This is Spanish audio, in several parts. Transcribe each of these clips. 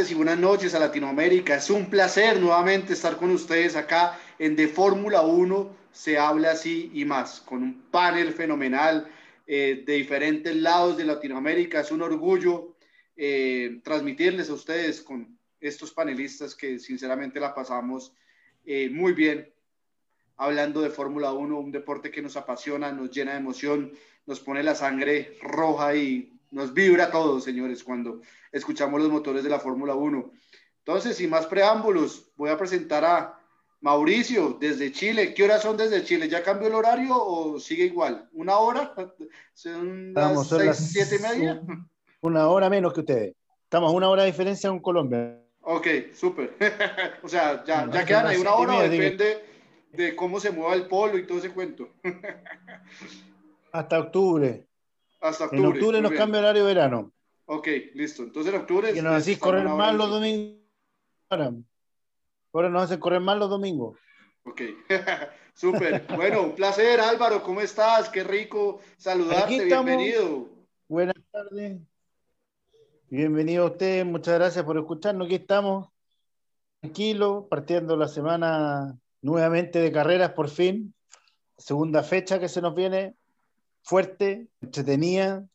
tardes y buenas noches a Latinoamérica. Es un placer nuevamente estar con ustedes acá en De Fórmula 1. Se habla así y más, con un panel fenomenal eh, de diferentes lados de Latinoamérica. Es un orgullo eh, transmitirles a ustedes con estos panelistas que sinceramente la pasamos eh, muy bien hablando de Fórmula 1, un deporte que nos apasiona, nos llena de emoción, nos pone la sangre roja y nos vibra a todos, señores, cuando escuchamos los motores de la Fórmula 1. Entonces, sin más preámbulos, voy a presentar a Mauricio desde Chile. ¿Qué horas son desde Chile? ¿Ya cambió el horario o sigue igual? ¿Una hora? ¿Son las seis, siete y media? Una hora menos que ustedes. Estamos a una hora de diferencia con Colombia. Ok, súper. o sea, ya, ya quedan ahí una hora, depende de cómo se mueva el polo y todo ese cuento. Hasta octubre. Hasta octubre. En octubre nos cambia el horario de verano. Ok, listo. Entonces en octubre. Que nos hacéis correr más los domingos. Ahora nos hacen correr más los domingos. Ok, súper. Bueno, un placer, Álvaro. ¿Cómo estás? Qué rico saludarte. Bienvenido. Buenas tardes. Bienvenido a usted. Muchas gracias por escucharnos. Aquí estamos, tranquilos, partiendo la semana nuevamente de carreras por fin. Segunda fecha que se nos viene fuerte, entretenida,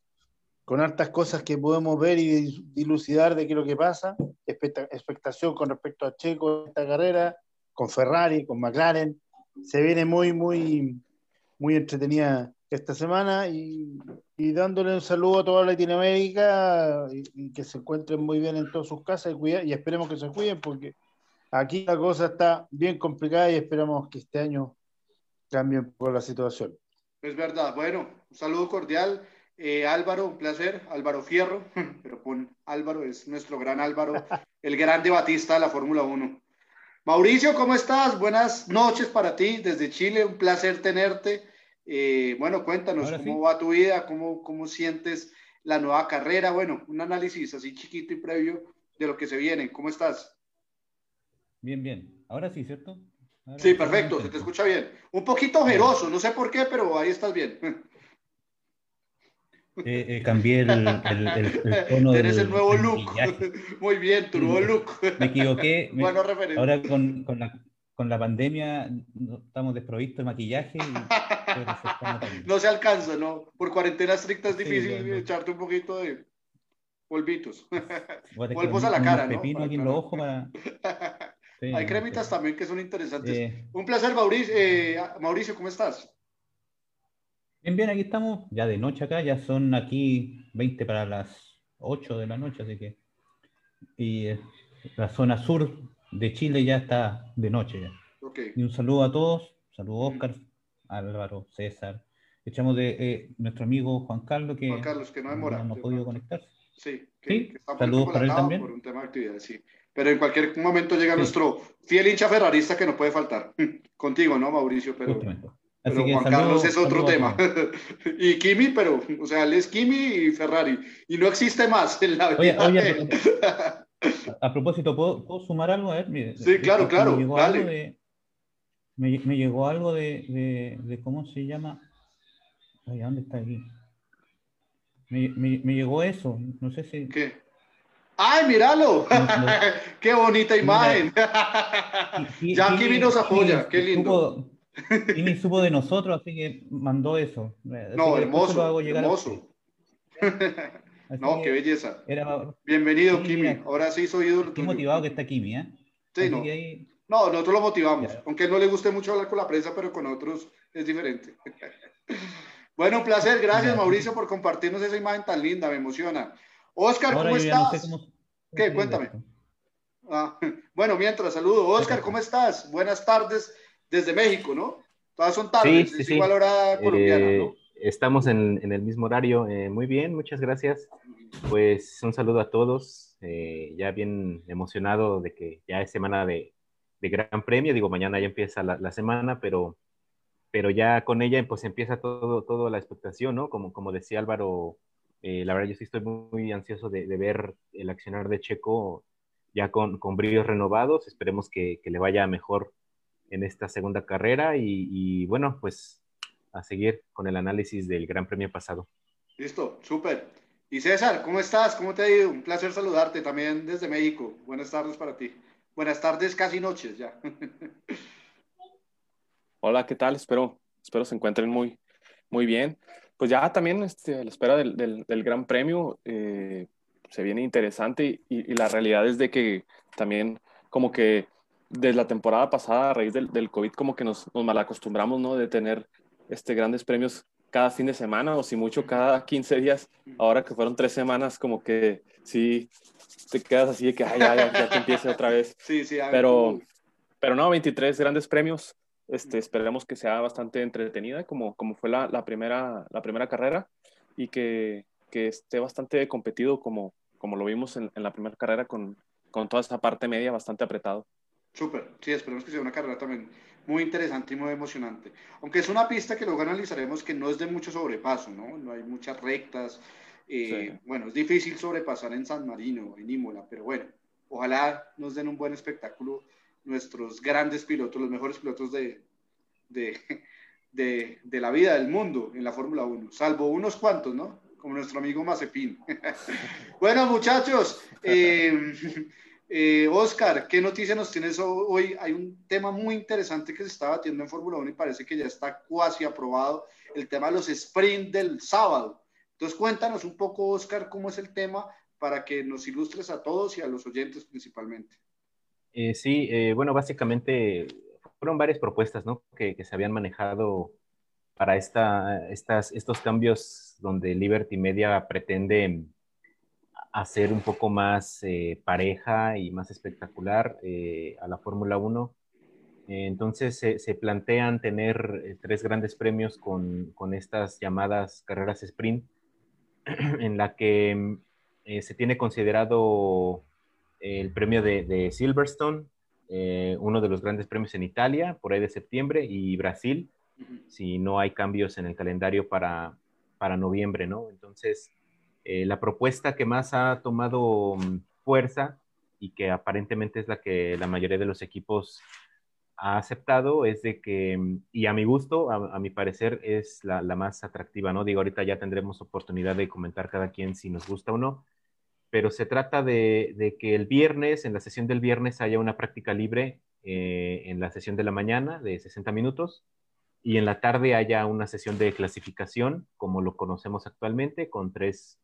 con hartas cosas que podemos ver y dilucidar de qué es lo que pasa. Expectación con respecto a Checo esta carrera, con Ferrari, con McLaren. Se viene muy, muy, muy entretenida esta semana y, dándole un saludo a toda Latinoamérica y, que se encuentren muy bien en todas sus casas y, y esperemos que se cuiden porque aquí la cosa está bien complicada y esperamos que este año cambie un poco la situación. Es verdad. Bueno, un saludo cordial. Eh, Álvaro, un placer. Álvaro Fierro, pero con Álvaro, es nuestro gran Álvaro, el gran debatista de la Fórmula 1. Mauricio, ¿cómo estás? Buenas noches para ti desde Chile, un placer tenerte. Eh, bueno, cuéntanos cómo va tu vida, cómo, cómo sientes la nueva carrera. Bueno, un análisis así chiquito y previo de lo que se viene. ¿Cómo estás? Bien, bien. Ahora sí, ¿cierto? Sí, perfecto, se te escucha bien. Un poquito ojeroso, no sé por qué, pero ahí estás bien. Eh, eh, cambié el, el, el, tono Tienes el nuevo look. Muy bien, tu nuevo look. Me equivoqué. bueno, ahora con, con, la, con, la, pandemia estamos desprovistos de maquillaje. Y, no se alcanza, ¿no? Por cuarentena estricta es difícil echarte un poquito de polvitos. Polvos a la cara, ¿no? Pepino aquí en los ojos para... Hay cremitas también que son interesantes. Eh, Un placer, Mauricio. Eh, Mauricio, ¿cómo estás? Bien, bien, aquí estamos, ya de noche acá, ya son aquí 20 para las 8 de la noche, así que. Y eh, la zona sur de Chile ya está de noche ya. Y un saludo a todos, saludo a Oscar, Álvaro, César. Echamos de nuestro amigo Juan Carlos que, Juan Carlos, que no, demora, no ha podido conectarse. Sí, que, ¿Sí? saludos para él también. Por un tema de actividad, sí pero en cualquier momento llega nuestro fiel hincha ferrarista que no puede faltar. Contigo, ¿no, Mauricio? Pero, pero Juan Carlos es otro tema. y Kimi, pero, o sea, él es Kimi y Ferrari. Y no existe más en la vida. Oye, oye, a, propósito, ¿puedo, sumar algo? A ver, sí, claro, claro. Me llegó, Algo de, me, llegó algo de, de, ¿cómo se llama? Ay, ¿dónde está aquí? Me, me, llegó eso, no sé si... ¿Qué? ¡Ay, míralo! ¡Qué bonita imagen! ya Kimi nos apoya, qué lindo. Kimi supo de nosotros, así que mandó eso. no, hermoso, hermoso. no, qué belleza. Bienvenido, Kimi. Ahora sí soy ídolo. Qué motivado que está Kimi, ¿eh? Sí, no. No, nosotros lo motivamos. Aunque no le guste mucho hablar con la prensa, pero con otros es diferente. bueno, un placer. Gracias, Mauricio, por compartirnos esa imagen tan linda. Me emociona. Oscar, ¿cómo estás? ¿Qué? Cuéntame. Ah, bueno, mientras, saludo. Oscar, ¿cómo estás? Buenas tardes desde México, ¿no? Todas son tardes, sí, es igual hora colombiana, ¿no? Eh, estamos en, el mismo horario. Eh, muy bien, muchas gracias. Pues un saludo a todos. Eh, ya bien emocionado de que ya es semana de, Gran Premio. Digo, mañana ya empieza la, semana, pero, pero ya con ella pues empieza todo, todo la expectación, ¿no? Como, como decía Álvaro eh, la verdad, yo sí estoy muy, ansioso de, ver el accionar de Checo ya con, con brillos renovados. Esperemos que, le vaya mejor en esta segunda carrera y, bueno, pues a seguir con el análisis del Gran Premio pasado. Listo, súper. Y César, ¿cómo estás? ¿Cómo te ha ido? Un placer saludarte también desde México. Buenas tardes para ti. Buenas tardes, casi noches ya. Hola, ¿qué tal? Espero, espero se encuentren muy, muy bien. Pues ya también este, a la espera del, del, Gran Premio eh, se viene interesante y, la realidad es de que también como que desde la temporada pasada a raíz del, del COVID como que nos, nos malacostumbramos, ¿no? De tener este, grandes premios cada fin de semana o si mucho cada 15 días. Ahora que fueron tres semanas como que sí te quedas así de que Ay, ya, ya, ya que empiece otra vez. Sí, sí. Pero, pero no, 23 grandes premios este, esperemos que sea bastante entretenida, como, como fue la, la primera, la primera carrera, y que, que, esté bastante competido, como, como lo vimos en, en la primera carrera, con, con, toda esta parte media bastante apretado. Súper, sí, esperemos que sea una carrera también muy interesante y muy emocionante. Aunque es una pista que luego analizaremos que no es de mucho sobrepaso, ¿no? No hay muchas rectas. Eh, bueno, es difícil sobrepasar en San Marino, en Imola, pero bueno, ojalá nos den un buen espectáculo nuestros grandes pilotos, los mejores pilotos de, de, de, la vida del mundo en la Fórmula 1, salvo unos cuantos, ¿no? Como nuestro amigo Mazepin. bueno, muchachos, eh, eh, Oscar, ¿qué noticia nos tienes hoy? Hay un tema muy interesante que se está batiendo en Fórmula 1 y parece que ya está cuasi aprobado, el tema de los sprints del sábado. Entonces, cuéntanos un poco, Oscar, cómo es el tema para que nos ilustres a todos y a los oyentes principalmente. Eh, sí, eh, bueno, básicamente fueron varias propuestas ¿no? que, se habían manejado para esta, estas, estos cambios donde Liberty Media pretende hacer un poco más eh, pareja y más espectacular a la Fórmula 1. Entonces se, plantean tener tres grandes premios con, con, estas llamadas carreras sprint, en la que se tiene considerado el premio de, Silverstone, eh, uno de los grandes premios en Italia, por ahí de septiembre, y Brasil, si no hay cambios en el calendario para, para noviembre, ¿no? Entonces, eh, la propuesta que más ha tomado mm, fuerza y que aparentemente es la que la mayoría de los equipos ha aceptado es de que, mm, y a mi gusto, a, mi parecer, es la, la, más atractiva, ¿no? Digo, ahorita ya tendremos oportunidad de comentar cada quien si nos gusta o no, pero se trata de, que el viernes, en la sesión del viernes, haya una práctica libre eh, en la sesión de la mañana de 60 minutos y en la tarde haya una sesión de clasificación, como lo conocemos actualmente, con tres,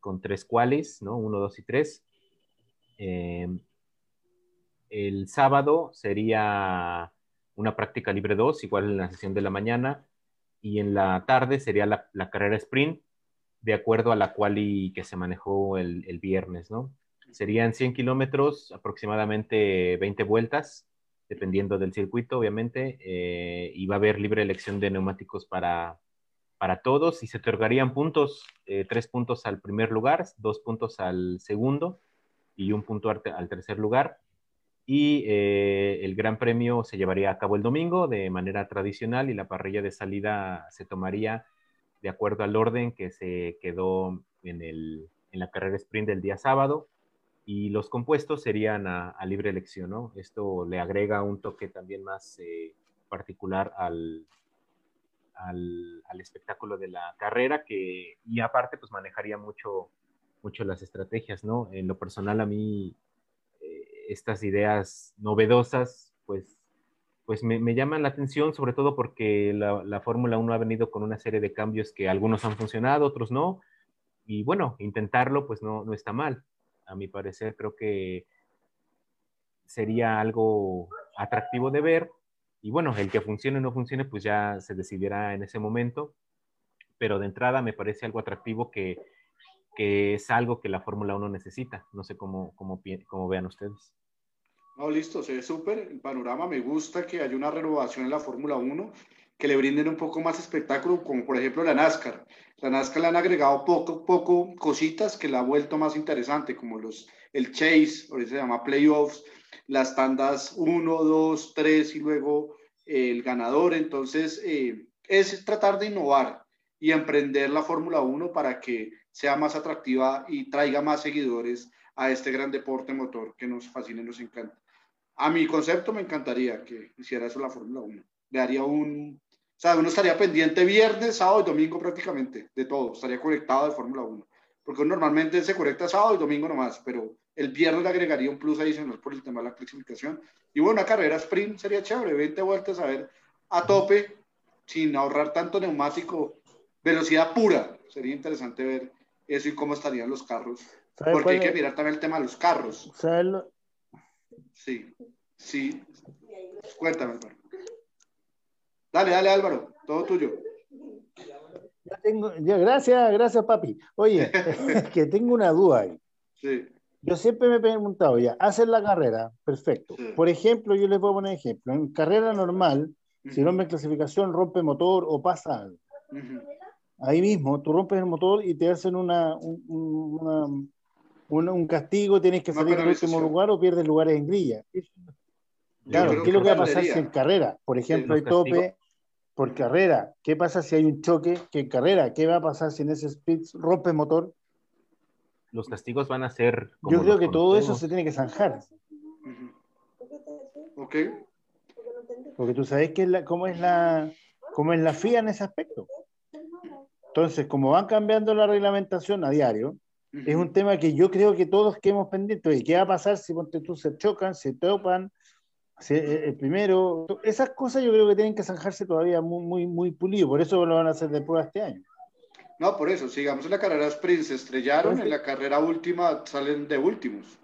con tres cuales, ¿no? Uno, dos y tres. Em, el sábado sería una práctica libre 2, igual en la sesión de la mañana, y en la tarde sería la carrera sprint, de acuerdo a la cual y que se manejó el, el viernes, ¿no? Serían 100 kilómetros, aproximadamente 20 vueltas, dependiendo del circuito, obviamente, eh, y va a haber libre elección de neumáticos para, para todos y se otorgarían puntos, eh, tres puntos al primer lugar, dos puntos al segundo y un punto al tercer lugar. Y eh, el Gran Premio se llevaría a cabo el domingo de manera tradicional y la parrilla de salida se tomaría de acuerdo al orden que se quedó en, el, en la carrera sprint del día sábado y los compuestos serían a, libre elección, ¿no? Esto le agrega un toque también más eh, particular al, al, espectáculo de la carrera que, y aparte, pues manejaría mucho, mucho las estrategias, ¿no? En lo personal, a mí, eh, estas ideas novedosas, pues pues me, me, llaman la atención, sobre todo porque la, la Fórmula 1 ha venido con una serie de cambios que algunos han funcionado, otros no. Y bueno, intentarlo pues no, no está mal. A mi parecer creo que sería algo atractivo de ver. Y bueno, el que funcione o no funcione pues ya se decidirá en ese momento. Pero de entrada me parece algo atractivo que, que es algo que la Fórmula 1 necesita. No sé cómo, cómo, cómo vean ustedes. No, listo, se ve súper el panorama. Me gusta que haya una renovación en la Fórmula 1, que le brinden un poco más espectáculo, como por ejemplo la NASCAR. La NASCAR le han agregado poco, poco cositas que la ha vuelto más interesante, como los, el chase, ahorita se llama playoffs, las tandas 1, 2, 3 y luego eh, el ganador. Entonces, eh, es tratar de innovar y emprender la Fórmula 1 para que sea más atractiva y traiga más seguidores a este gran deporte motor que nos fascina y nos encanta. A mi concepto me encantaría que hiciera eso la Fórmula 1. Le haría un... O sea, uno estaría pendiente viernes, sábado y domingo prácticamente de todo. Estaría conectado de Fórmula 1. porque normalmente se conecta sábado y domingo nomás, pero el viernes le agregaría un plus adicional por el tema de la clasificación. Y bueno, una carrera sprint sería chévere, 20 vueltas a ver a tope, sin ahorrar tanto neumático, velocidad pura. Sería interesante ver eso y cómo estarían los carros. Porque hay que mirar también el tema de los carros. Sí, sí. Cuéntame, Álvaro. Dale, dale, Álvaro, todo tuyo. Ya tengo, gracias, gracias, papi. Oye, que tengo una duda ahí. Sí. Yo siempre me he preguntado, ya, hacen la carrera, perfecto. Por ejemplo, yo les voy a poner ejemplo. En carrera normal, si no me clasificación, rompe motor o pasa algo. Ahí mismo, tú rompes el motor y te hacen una, un, un castigo, tienes que salir del último lugar o pierdes lugares en grilla. Claro, ¿qué es lo que va a pasar si en carrera? Por ejemplo, hay tope por carrera. ¿Qué pasa si hay un choque? ¿Qué carrera? ¿Qué va a pasar si en ese speed rompe motor? Los castigos van a ser. Yo creo que todo eso se tiene que zanjar. Ok. Porque tú sabes que la, cómo, es la, cómo es la FIA en ese aspecto. Entonces, como van cambiando la reglamentación a diario, es un tema que yo creo que todos quedemos pendientes. ¿Qué va a pasar si ponte tú se chocan, se topan, eh, el primero, esas cosas yo creo que tienen que zanjarse todavía muy, muy, muy pulido, por eso lo van a hacer de prueba este año. No, por eso, sigamos en la carrera sprint, se estrellaron, en la carrera última salen de últimos.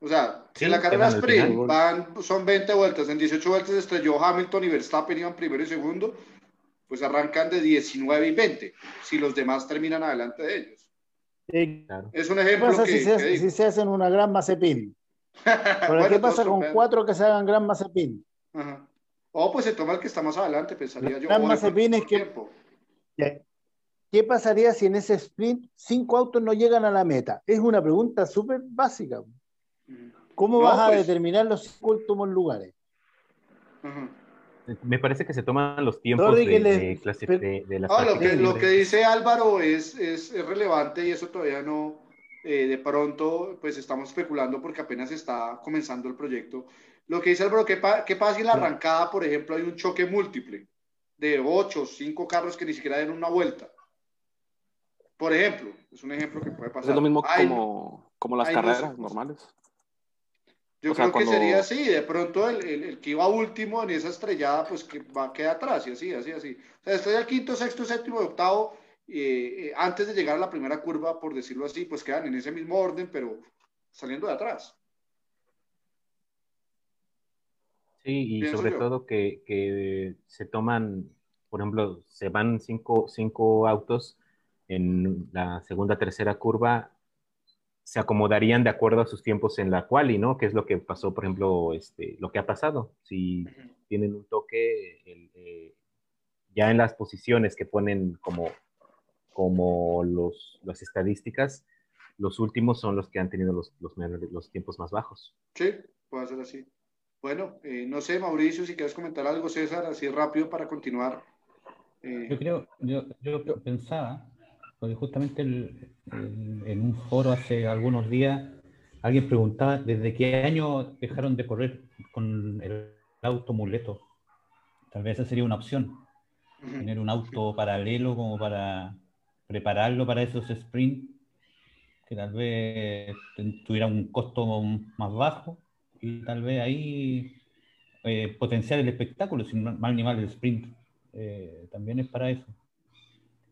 O sea, si en la carrera sprint van, son 20 vueltas, en 18 vueltas estrelló Hamilton y Verstappen iban primero y segundo, pues arrancan de 19 y 20, si los demás terminan adelante de ellos. Es un ejemplo que, si, se, si se hacen una gran Mazepin? ¿qué pasa con cuatro que se hagan gran Mazepin? O pues se toma el que está más adelante, pensaría yo. Gran Mazepin es que... ¿Qué pasaría si en ese sprint cinco autos no llegan a la meta? Es una pregunta súper básica. ¿Cómo vas a pues determinar los cinco últimos lugares? Me parece que se toman los tiempos de, de, ah, lo, que, lo que dice Álvaro es, es, es relevante y eso todavía no, eh, de pronto, pues estamos especulando porque apenas está comenzando el proyecto. Lo que dice Álvaro, ¿qué, qué pasa si en la arrancada, por ejemplo, hay un choque múltiple de ocho, cinco carros que ni siquiera den una vuelta? Por ejemplo, es un ejemplo que puede pasar. Es lo mismo como, como las carreras normales. Yo creo que sería así, de pronto el, el, que iba último en esa estrellada, pues que va a quedar atrás, y así, así, así. O sea, después del quinto, sexto, séptimo, octavo, eh, antes de llegar a la primera curva, por decirlo así, pues quedan en ese mismo orden, pero saliendo de atrás. Sí, y sobre todo que, que, se toman, por ejemplo, se van cinco, cinco autos en la segunda, tercera curva, se acomodarían de acuerdo a sus tiempos en la quali, ¿no? Que es lo que pasó, por ejemplo, este, lo que ha pasado. Si tienen un toque, eh, ya en las posiciones que ponen como como los, las estadísticas, los últimos son los que han tenido los, los, los tiempos más bajos. Sí, puede ser así. Bueno, eh, no sé, Mauricio, si quieres comentar algo, César, así rápido para continuar. Eh, yo creo, yo, yo, pensaba, porque justamente en un foro hace algunos días, alguien preguntaba desde qué año dejaron de correr con el auto muleto. Tal vez esa sería una opción, tener un auto paralelo como para prepararlo para esos sprints que tal vez tuviera un costo más bajo y tal vez ahí eh, potenciar el espectáculo, sin mal ni mal el sprint eh, también es para eso.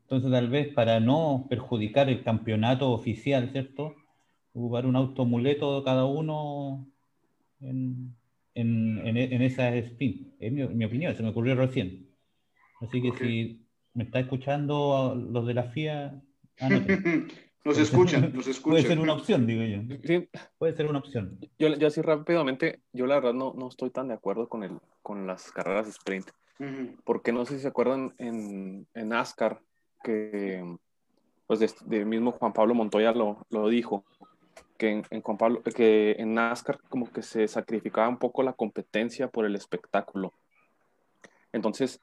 Entonces tal vez para no perjudicar el campeonato oficial, ¿cierto? Ocupar un auto muleto cada uno en, en, en, esa sprint. Es mi, opinión, se me ocurrió recién. Así que si me está escuchando los de la FIA. nos escuchan, nos escuchan. Puede ser una opción, digo yo. Sí. Puede ser una opción. Yo, yo así rápidamente, yo la verdad no, no estoy tan de acuerdo con, el, con las carreras sprint. Porque no sé si se acuerdan en, en NASCAR que pues de, mismo Juan Pablo Montoya lo, lo dijo, que en, en, Juan Pablo, que en NASCAR como que se sacrificaba un poco la competencia por el espectáculo. Entonces,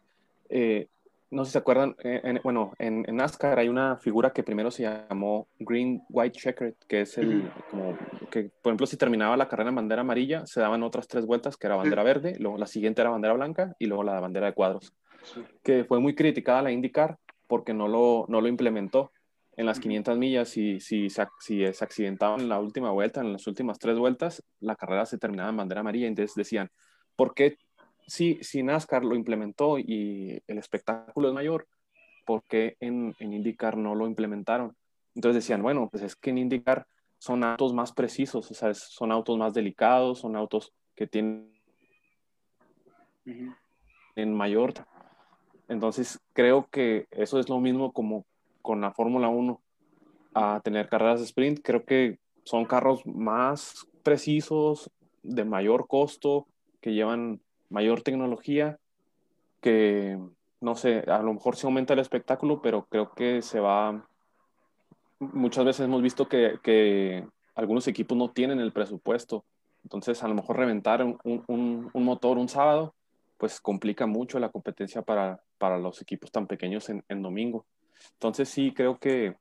eh, no sé si se acuerdan, eh, bueno, en, NASCAR hay una figura que primero se llamó Green White Checker, que es el, como, que por ejemplo si terminaba la carrera en bandera amarilla, se daban otras tres vueltas, que era bandera verde, luego la siguiente era bandera blanca y luego la bandera de cuadros, que fue muy criticada la IndyCar porque no lo, no lo implementó. en las 500 millas, si, si, se, si se accidentaban en la última vuelta, en las últimas tres vueltas, la carrera se terminaba en bandera amarilla. Entonces decían, ¿por qué si, si NASCAR lo implementó y el espectáculo es mayor, por qué en, en IndyCar no lo implementaron? Entonces decían, bueno, pues es que en IndyCar son autos más precisos, o sea, son autos más delicados, son autos que tienen en mayor. Entonces creo que eso es lo mismo como con la Fórmula 1 a tener carreras de sprint. Creo que son carros más precisos, de mayor costo, que llevan mayor tecnología, que no sé, a lo mejor se aumenta el espectáculo, pero creo que se va. Muchas veces hemos visto que, que algunos equipos no tienen el presupuesto. Entonces, a lo mejor reventar un, un, un motor un sábado, pues complica mucho la competencia para, para los equipos tan pequeños en, en domingo. Entonces sí, creo que,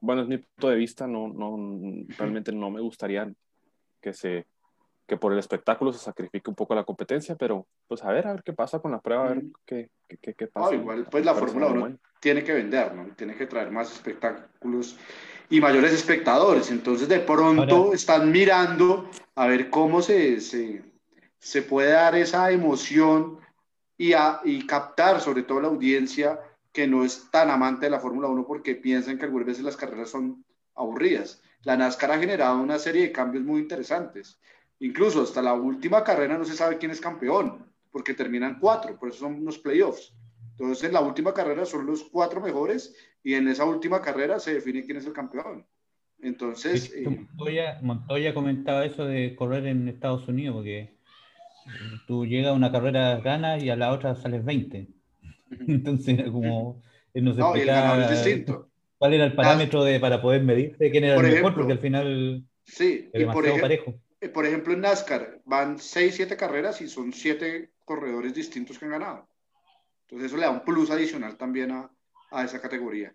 bueno, es mi punto de vista, no, no, realmente no me gustaría que se que por el espectáculo se sacrifique un poco la competencia, pero pues a ver, a ver qué pasa con la prueba, a ver qué, qué, qué pasa. igual, pues la Fórmula 1 tiene que vender, ¿no? Tiene que traer más espectáculos y mayores espectadores. Entonces, de pronto están mirando a ver cómo se, se, se puede dar esa emoción y, a, y captar sobre todo la audiencia que no es tan amante de la Fórmula 1 porque piensan que algunas veces las carreras son aburridas. La NASCAR ha generado una serie de cambios muy interesantes. Incluso hasta la última carrera no se sabe quién es campeón, porque terminan cuatro, por eso son los playoffs. Entonces, en la última carrera son los cuatro mejores y en esa última carrera se define quién es el campeón. Entonces. Eh, Montoya, Montoya, comentaba eso de correr en Estados Unidos, porque tú llegas a una carrera, ganas y a la otra sales 20. Entonces era como, él nos no, explicaba distinto. cuál era el parámetro de, para poder medirse quién era el mejor, porque al final sí, y por ejemplo, parejo. Eh, por ejemplo, en NASCAR van 6, 7 carreras y son 7 corredores distintos que han ganado. Entonces eso le da un plus adicional también a, a esa categoría.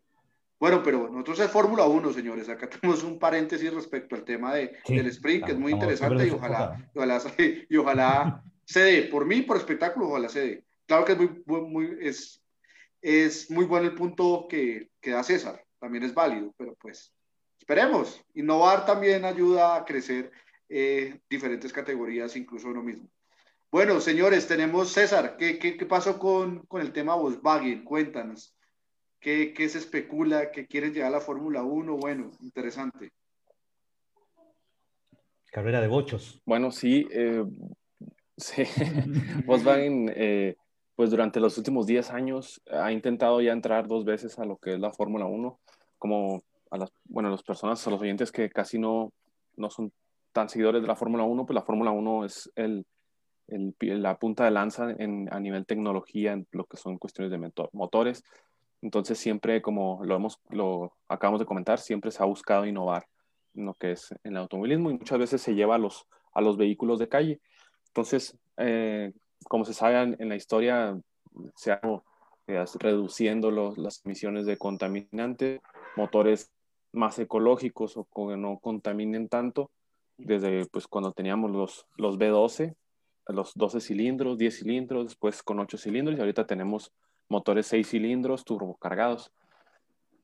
Bueno, pero nosotros es Fórmula 1, señores. Acá tenemos un paréntesis respecto al tema de, del sprint, que es muy interesante y ojalá, y ojalá, y ojalá se dé. Por mí, por espectáculo, ojalá se dé. Claro que es muy, muy, es, es muy bueno el punto que, que da César, también es válido, pero pues esperemos. Innovar también ayuda a crecer eh, diferentes categorías, incluso uno mismo. Bueno, señores, tenemos César. ¿Qué, qué, qué pasó con, con, el tema Volkswagen? Cuéntanos. ¿Qué, ¿Qué, se especula? ¿Qué quieren llegar a la Fórmula 1? Bueno, interesante. Carrera de bochos. Bueno, sí. Eh, sí. Volkswagen eh, pues durante los últimos 10 años ha intentado ya entrar dos veces a lo que es la Fórmula 1, como a las, bueno, las personas, a los oyentes que casi no, no son tan seguidores de la Fórmula 1, pues la Fórmula 1 es el, el, la punta de lanza en, a nivel tecnología, en lo que son cuestiones de motores. Entonces siempre, como lo, hemos, lo acabamos de comentar, siempre se ha buscado innovar en lo que es el automovilismo y muchas veces se lleva a los, a los vehículos de calle. Entonces, eh, como se sabe en la historia, se ha eh, reduciendo las emisiones de contaminantes, motores más ecológicos o que no contaminen tanto, desde pues cuando teníamos los, los B12, los 12 cilindros, 10 cilindros, después con 8 cilindros y ahorita tenemos motores 6 cilindros turbocargados.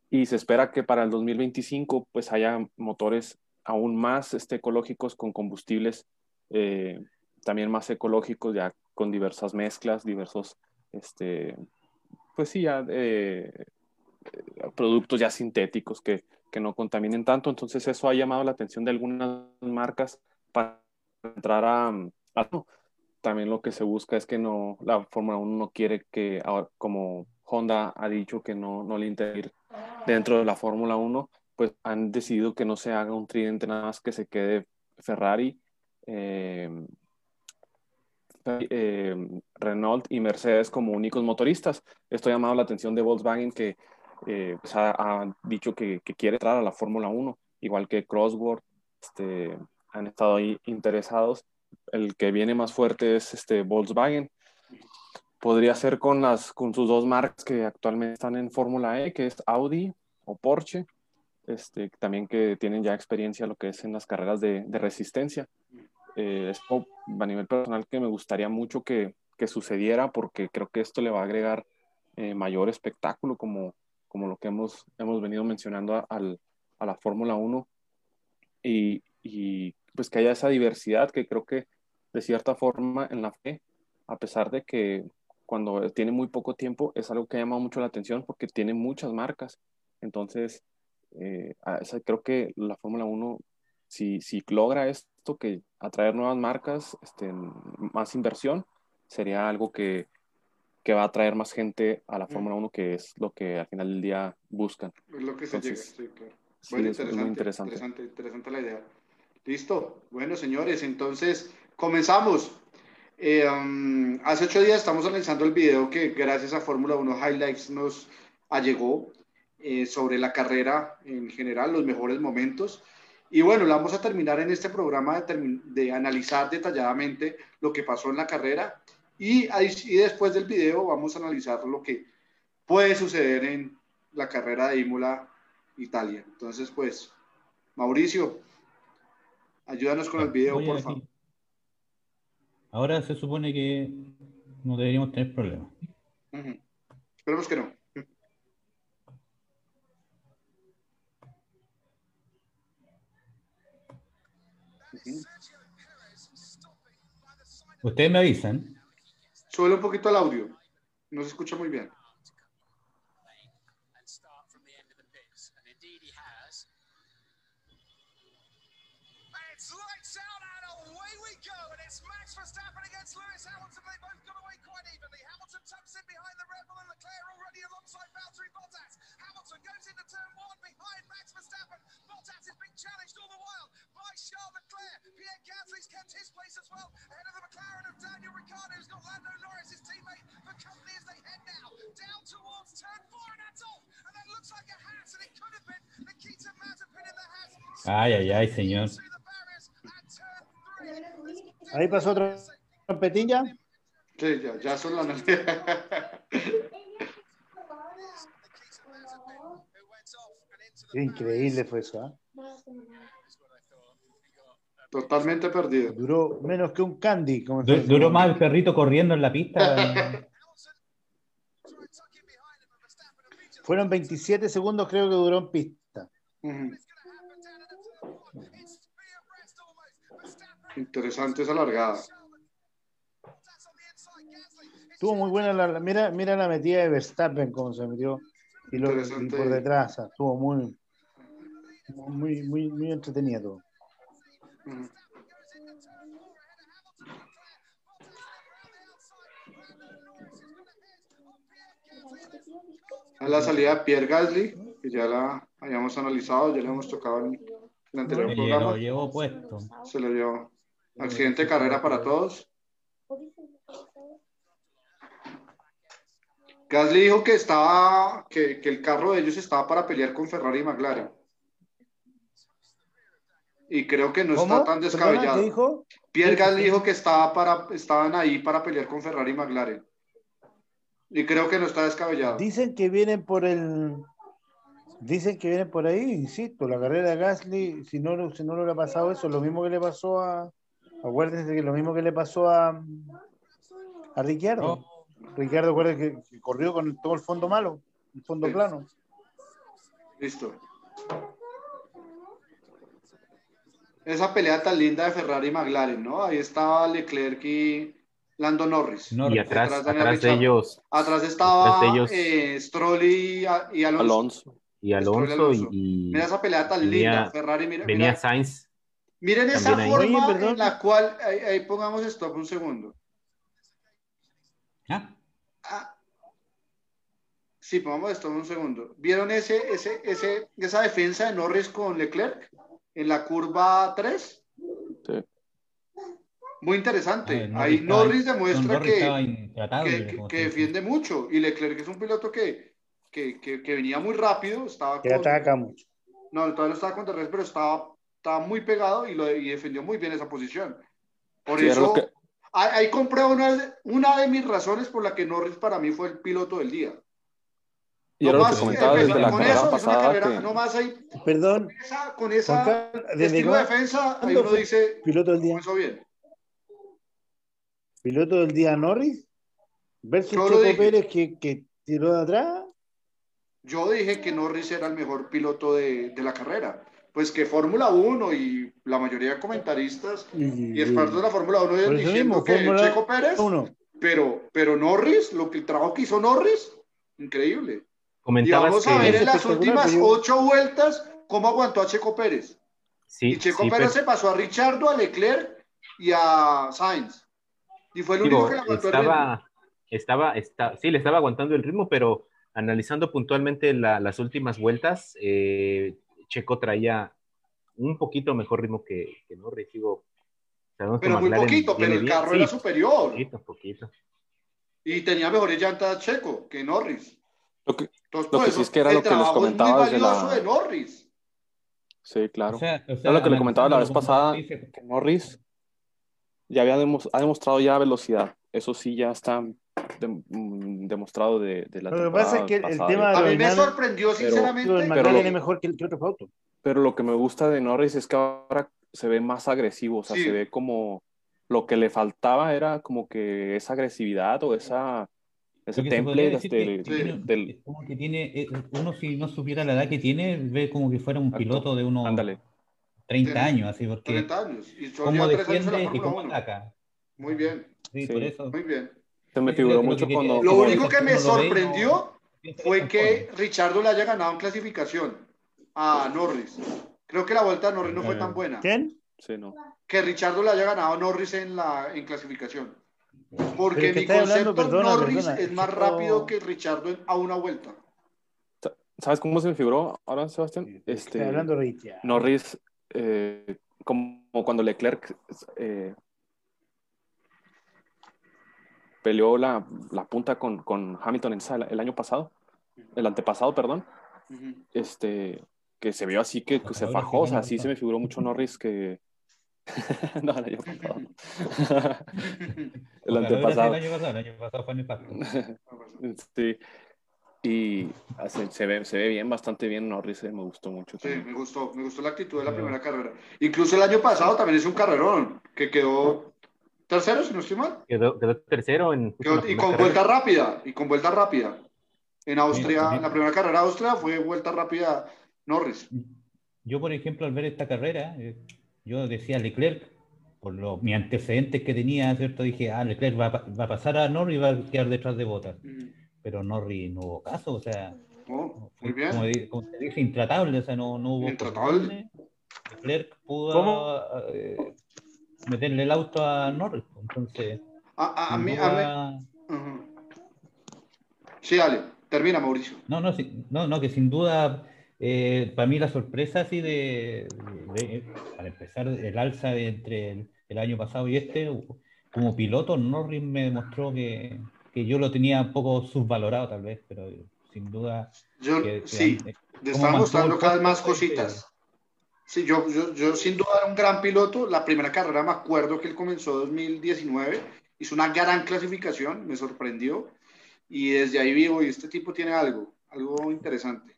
Y se espera que para el 2025 pues haya motores aún más este, ecológicos con combustibles eh, también más ecológicos, ya con diversas mezclas, diversos, este, pues sí, ya eh, productos ya sintéticos que, que, no contaminen tanto. Entonces eso ha llamado la atención de algunas marcas para entrar a, también lo que se busca es que no, la Fórmula 1 no quiere que, como Honda ha dicho que no, no le interesa dentro de la Fórmula 1, pues han decidido que no se haga un tridente nada más que se quede Ferrari, eh, eh, Renault y Mercedes como únicos motoristas. Esto ha llamado la atención de Volkswagen que eh, pues ha, dicho que, quiere entrar a la Fórmula 1, igual que Crossworld, este, han estado ahí interesados. El que viene más fuerte es este Volkswagen. Podría ser con, las, con sus dos marcas que actualmente están en Fórmula E, que es Audi o Porsche, este, también que tienen ya experiencia lo que es en las carreras de, de resistencia eh, esto a nivel personal que me gustaría mucho que, que, sucediera porque creo que esto le va a agregar eh, mayor espectáculo como, como lo que hemos, hemos venido mencionando a, a la Fórmula 1 y, y, pues que haya esa diversidad que creo que de cierta forma en la fe, a pesar de que cuando tiene muy poco tiempo es algo que ha llamado mucho la atención porque tiene muchas marcas. Entonces, eh, creo que la Fórmula 1, si, si logra esto, que atraer nuevas marcas, este, más inversión, sería algo que, que va a atraer más gente a la Fórmula 1, que es lo que al final del día buscan. Es lo que se llega, sí, claro. Bueno, interesante, interesante. interesante, interesante la idea. Listo. Bueno, señores, entonces comenzamos. Eh, um, hace ocho días estamos analizando el video que gracias a Fórmula 1 Highlights nos allegó eh, sobre la carrera en general, los mejores momentos. Y bueno, la vamos a terminar en este programa de, de analizar detalladamente lo que pasó en la carrera y, y, después del video vamos a analizar lo que puede suceder en la carrera de Imola, Italia. Entonces, pues, Mauricio, ayúdanos con el video, por favor. Ahora se supone que no deberíamos tener problemas. Esperemos que no. Ustedes me avisan. Suele un poquito el audio. No se escucha muy bien. Ay, ay, ay, señor. Ahí pasó otro trompetilla? Sí, ya, ya son las Increíble fue eso, ¿eh? Totalmente perdido. Duró menos que un candy. Como duró más el perrito corriendo en la pista. Fueron 27 segundos, creo que duró en pista. Interesante esa largada. Estuvo muy buena la, mira, mira la metida de Verstappen como se metió y, lo, por detrás, estuvo muy muy muy muy entretenido. A la salida de Pierre Gasly, que ya la habíamos analizado, ya la hemos tocado en el anterior programa. Lo llevó puesto. Se lo llevó. Accidente de carrera para todos. Gasly dijo que estaba, que, que, el carro de ellos estaba para pelear con Ferrari y McLaren. Y creo que no está tan descabellado. ¿Qué dijo? Pierre Gasly dijo que estaba para, estaban ahí para pelear con Ferrari y McLaren. Y creo que no está descabellado. Dicen que vienen por el. Dicen que vienen por ahí, insisto, la carrera de Gasly, si no, si no le ha pasado eso, lo mismo que le pasó a. Acuérdense que lo mismo que le pasó a. A Ricciardo. Ricardo, recuerda que, corrió con todo el fondo malo, el fondo plano. Listo. Esa pelea tan linda de Ferrari y McLaren, ¿no? Ahí estaba Leclerc y Lando Norris. Y atrás, atrás, de ellos. Atrás estaba eh, Stroll y, Alonso. Y Alonso, y, Mira esa pelea tan linda. Ferrari, mira, venía Sainz. Miren esa forma en la cual, ahí, pongamos stop un segundo. ¿Ah? Ah. Sí, pongamos esto un segundo. ¿Vieron ese, ese, ese, esa defensa de Norris con Leclerc en la curva 3? Sí. Muy interesante. Ahí Norris demuestra que, que, defiende mucho y Leclerc es un piloto que, que, venía muy rápido. Estaba que ataca mucho. No, todavía no estaba con Torres, pero estaba, estaba muy pegado y, lo, y defendió muy bien esa posición. Por eso, Ahí compré una, una de mis razones por la que Norris para mí fue el piloto del día. Y no más, comentaba desde la carrera pasada No más ahí, Perdón. Con esa, estilo de defensa, ahí uno dice, piloto del día. bien. Piloto del día Norris versus Checo Pérez que, que tiró de atrás. yo dije que Norris era el mejor piloto de, de la carrera. Pues que Fórmula 1 y la mayoría de comentaristas y, expertos de la Fórmula 1 Por eso diciendo mismo, que Fórmula Checo Pérez, Uno. pero, pero Norris, lo que el trabajo que hizo Norris, increíble. Y vamos a ver en las últimas pero yo- ocho vueltas cómo aguantó a Checo Pérez. sí, y Checo sí, Pérez pues, se pasó a Richardo, a Leclerc y a Sainz. Y fue el único digo, que le aguantó el ritmo. estaba, estaba, está, sí, le estaba aguantando el ritmo, pero analizando puntualmente la- las últimas vueltas, eh, Checo traía un poquito mejor ritmo que, que Norris, digo. sabemos que Pero muy McLaren poquito, pero el bien, carro sí, era superior. Poquito, poquito. Y tenía mejores llantas Checo que Norris. Lo que, Entonces, Lo por que eso, sí es que era lo que les comentaba desde la- de Norris. sí, claro. O sea, o sea, Era lo que le comentaba la vez pasada, dice- que Norris ya había demos- ha demostrado ya velocidad. Eso sí ya está dem- mm, demostrado de, de la Lo que temporada pasa es que el tema A de mí me sorprendió, Pero- sinceramente. Pero McLaren lo- es mejor que el que otros autos. Pero lo que me gusta de Norris es que ahora se ve más agresivo, o sea, Sí. se ve como lo que le faltaba era como que esa agresividad o esa ese temple decir del, que del- es como que tiene, eh, uno si no supiera la edad que tiene, ve como que fuera un Exacto. piloto de unos ándale. 30 Tiene años, así, porque 30 años. Y ya tres años defiende y cómo 1. ataca. Muy bien, Sí, Sí. por eso. muy bien. Se me figuró mucho decir. Lo único que me sorprendió fue que. Richardo le haya ganado en clasificación a Norris. Creo que la vuelta de Norris no fue tan buena. ¿Quién? sí, no. Que Richardo le haya ganado a Norris en la en clasificación. Porque mi concepto hablando, perdona, Norris perdona, es más rápido que Richardo a una vuelta. ¿Sabes cómo se me figuró ahora, Sebastián? Estoy Este, hablando. Norris, eh, como cuando Leclerc eh, peleó la, la punta con, con Hamilton el año pasado, el antepasado, perdón, este, que se vio así que, que se fajó, o sea, año sí se me figuró mucho Norris que... no, el año pasado. el antepasado. El año pasado, el año pasado fue en el. Sí. Y se, se ve, se ve bien, bastante bien Norris, eh, me gustó mucho. Sí, también. me gustó, me gustó la actitud de la primera carrera. Incluso el año pasado también es un carrerón, que quedó tercero, si no estoy mal. Quedó, quedó tercero en. Quedó- y con carrera. vuelta rápida, y con vuelta rápida. En Austria, en la primera carrera de Austria fue vuelta rápida Norris. Yo, por ejemplo, al ver esta carrera, eh, yo decía Leclerc, por los, mis antecedentes que tenía, ¿cierto? Dije, ah, Leclerc va, va a pasar a Norris y va a quedar detrás de Bottas. Ujú. Pero Norris no hubo caso, o sea, Oh, muy bien. como, como se dice, intratable, o sea, no, no hubo. Intratable. Leclerc pudo ¿Cómo? eh, meterle el auto a Norris, pues, entonces. A, a- a mí, a mí- Ujú. Sí, dale, termina, Mauricio. No, no, sí, no, no, que sin duda, eh, para mí la sorpresa así de, de- para empezar, el alza de entre el, el año pasado y este, como piloto, Norris me demostró que, que yo lo tenía un poco subvalorado tal vez, pero sin duda Yo, que, que sí, mantuvo mostrando el cada vez más cositas. Sí, yo, yo, yo sin duda era un gran piloto. La primera carrera me acuerdo que él comenzó en 2019, hizo una gran clasificación, me sorprendió. Y desde ahí vivo, y este tipo tiene algo, algo interesante.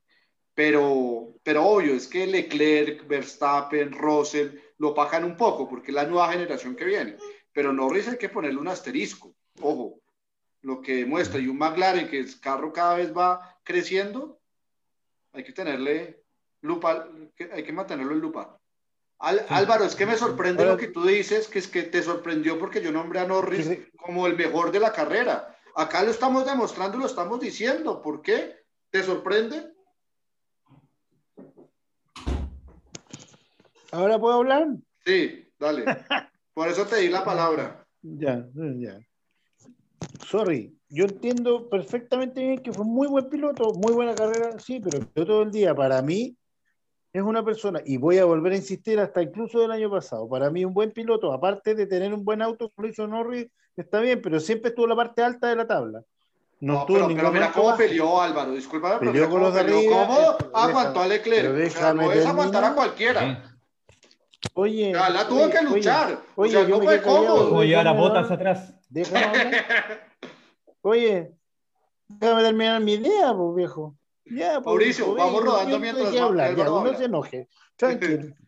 Pero, pero obvio, es que Leclerc, Verstappen, Russell lo pagan un poco, porque es la nueva generación que viene. Pero Norris hay que ponerle un asterisco. Ojo, lo que demuestra. Y un McLaren, que el carro cada vez va creciendo, hay que tenerle lupa, que- hay que mantenerlo en lupa. Al- Álvaro, es que me sorprende lo que tú dices, que es que te sorprendió porque yo nombré a Norris Sí, sí. como el mejor de la carrera. Acá lo estamos demostrando, lo estamos diciendo. ¿Por qué? ¿Te sorprende? ¿Ahora puedo hablar? Sí, dale. Por eso te di la palabra. Ya, ya. Sorry, yo entiendo perfectamente bien que fue muy buen piloto, muy buena carrera, sí, pero yo todo el día, para mí, es una persona, y voy a volver a insistir hasta incluso del año pasado, para mí un buen piloto, aparte de tener un buen auto, como lo hizo Norris, está bien, pero siempre estuvo en la parte alta de la tabla. No, No, pero, pero mira cómo bajo. peleó Álvaro, discúlpame, pero Peleó mira con cómo los de arriba, cómo pero aguantó a Leclerc. pero O sea, déjame no es aguantar a cualquiera. Oye, sea, la tuvo oye, que luchar. oye, o sea, yo no fue cómodo. Botas atrás. Déjame. Oye, déjame terminar mi idea, pues viejo. Ya, pues, Mauricio, vamos rodando mientras estoy va- hablar, ya, Álvaro no habla. se enoje. Tranquilo.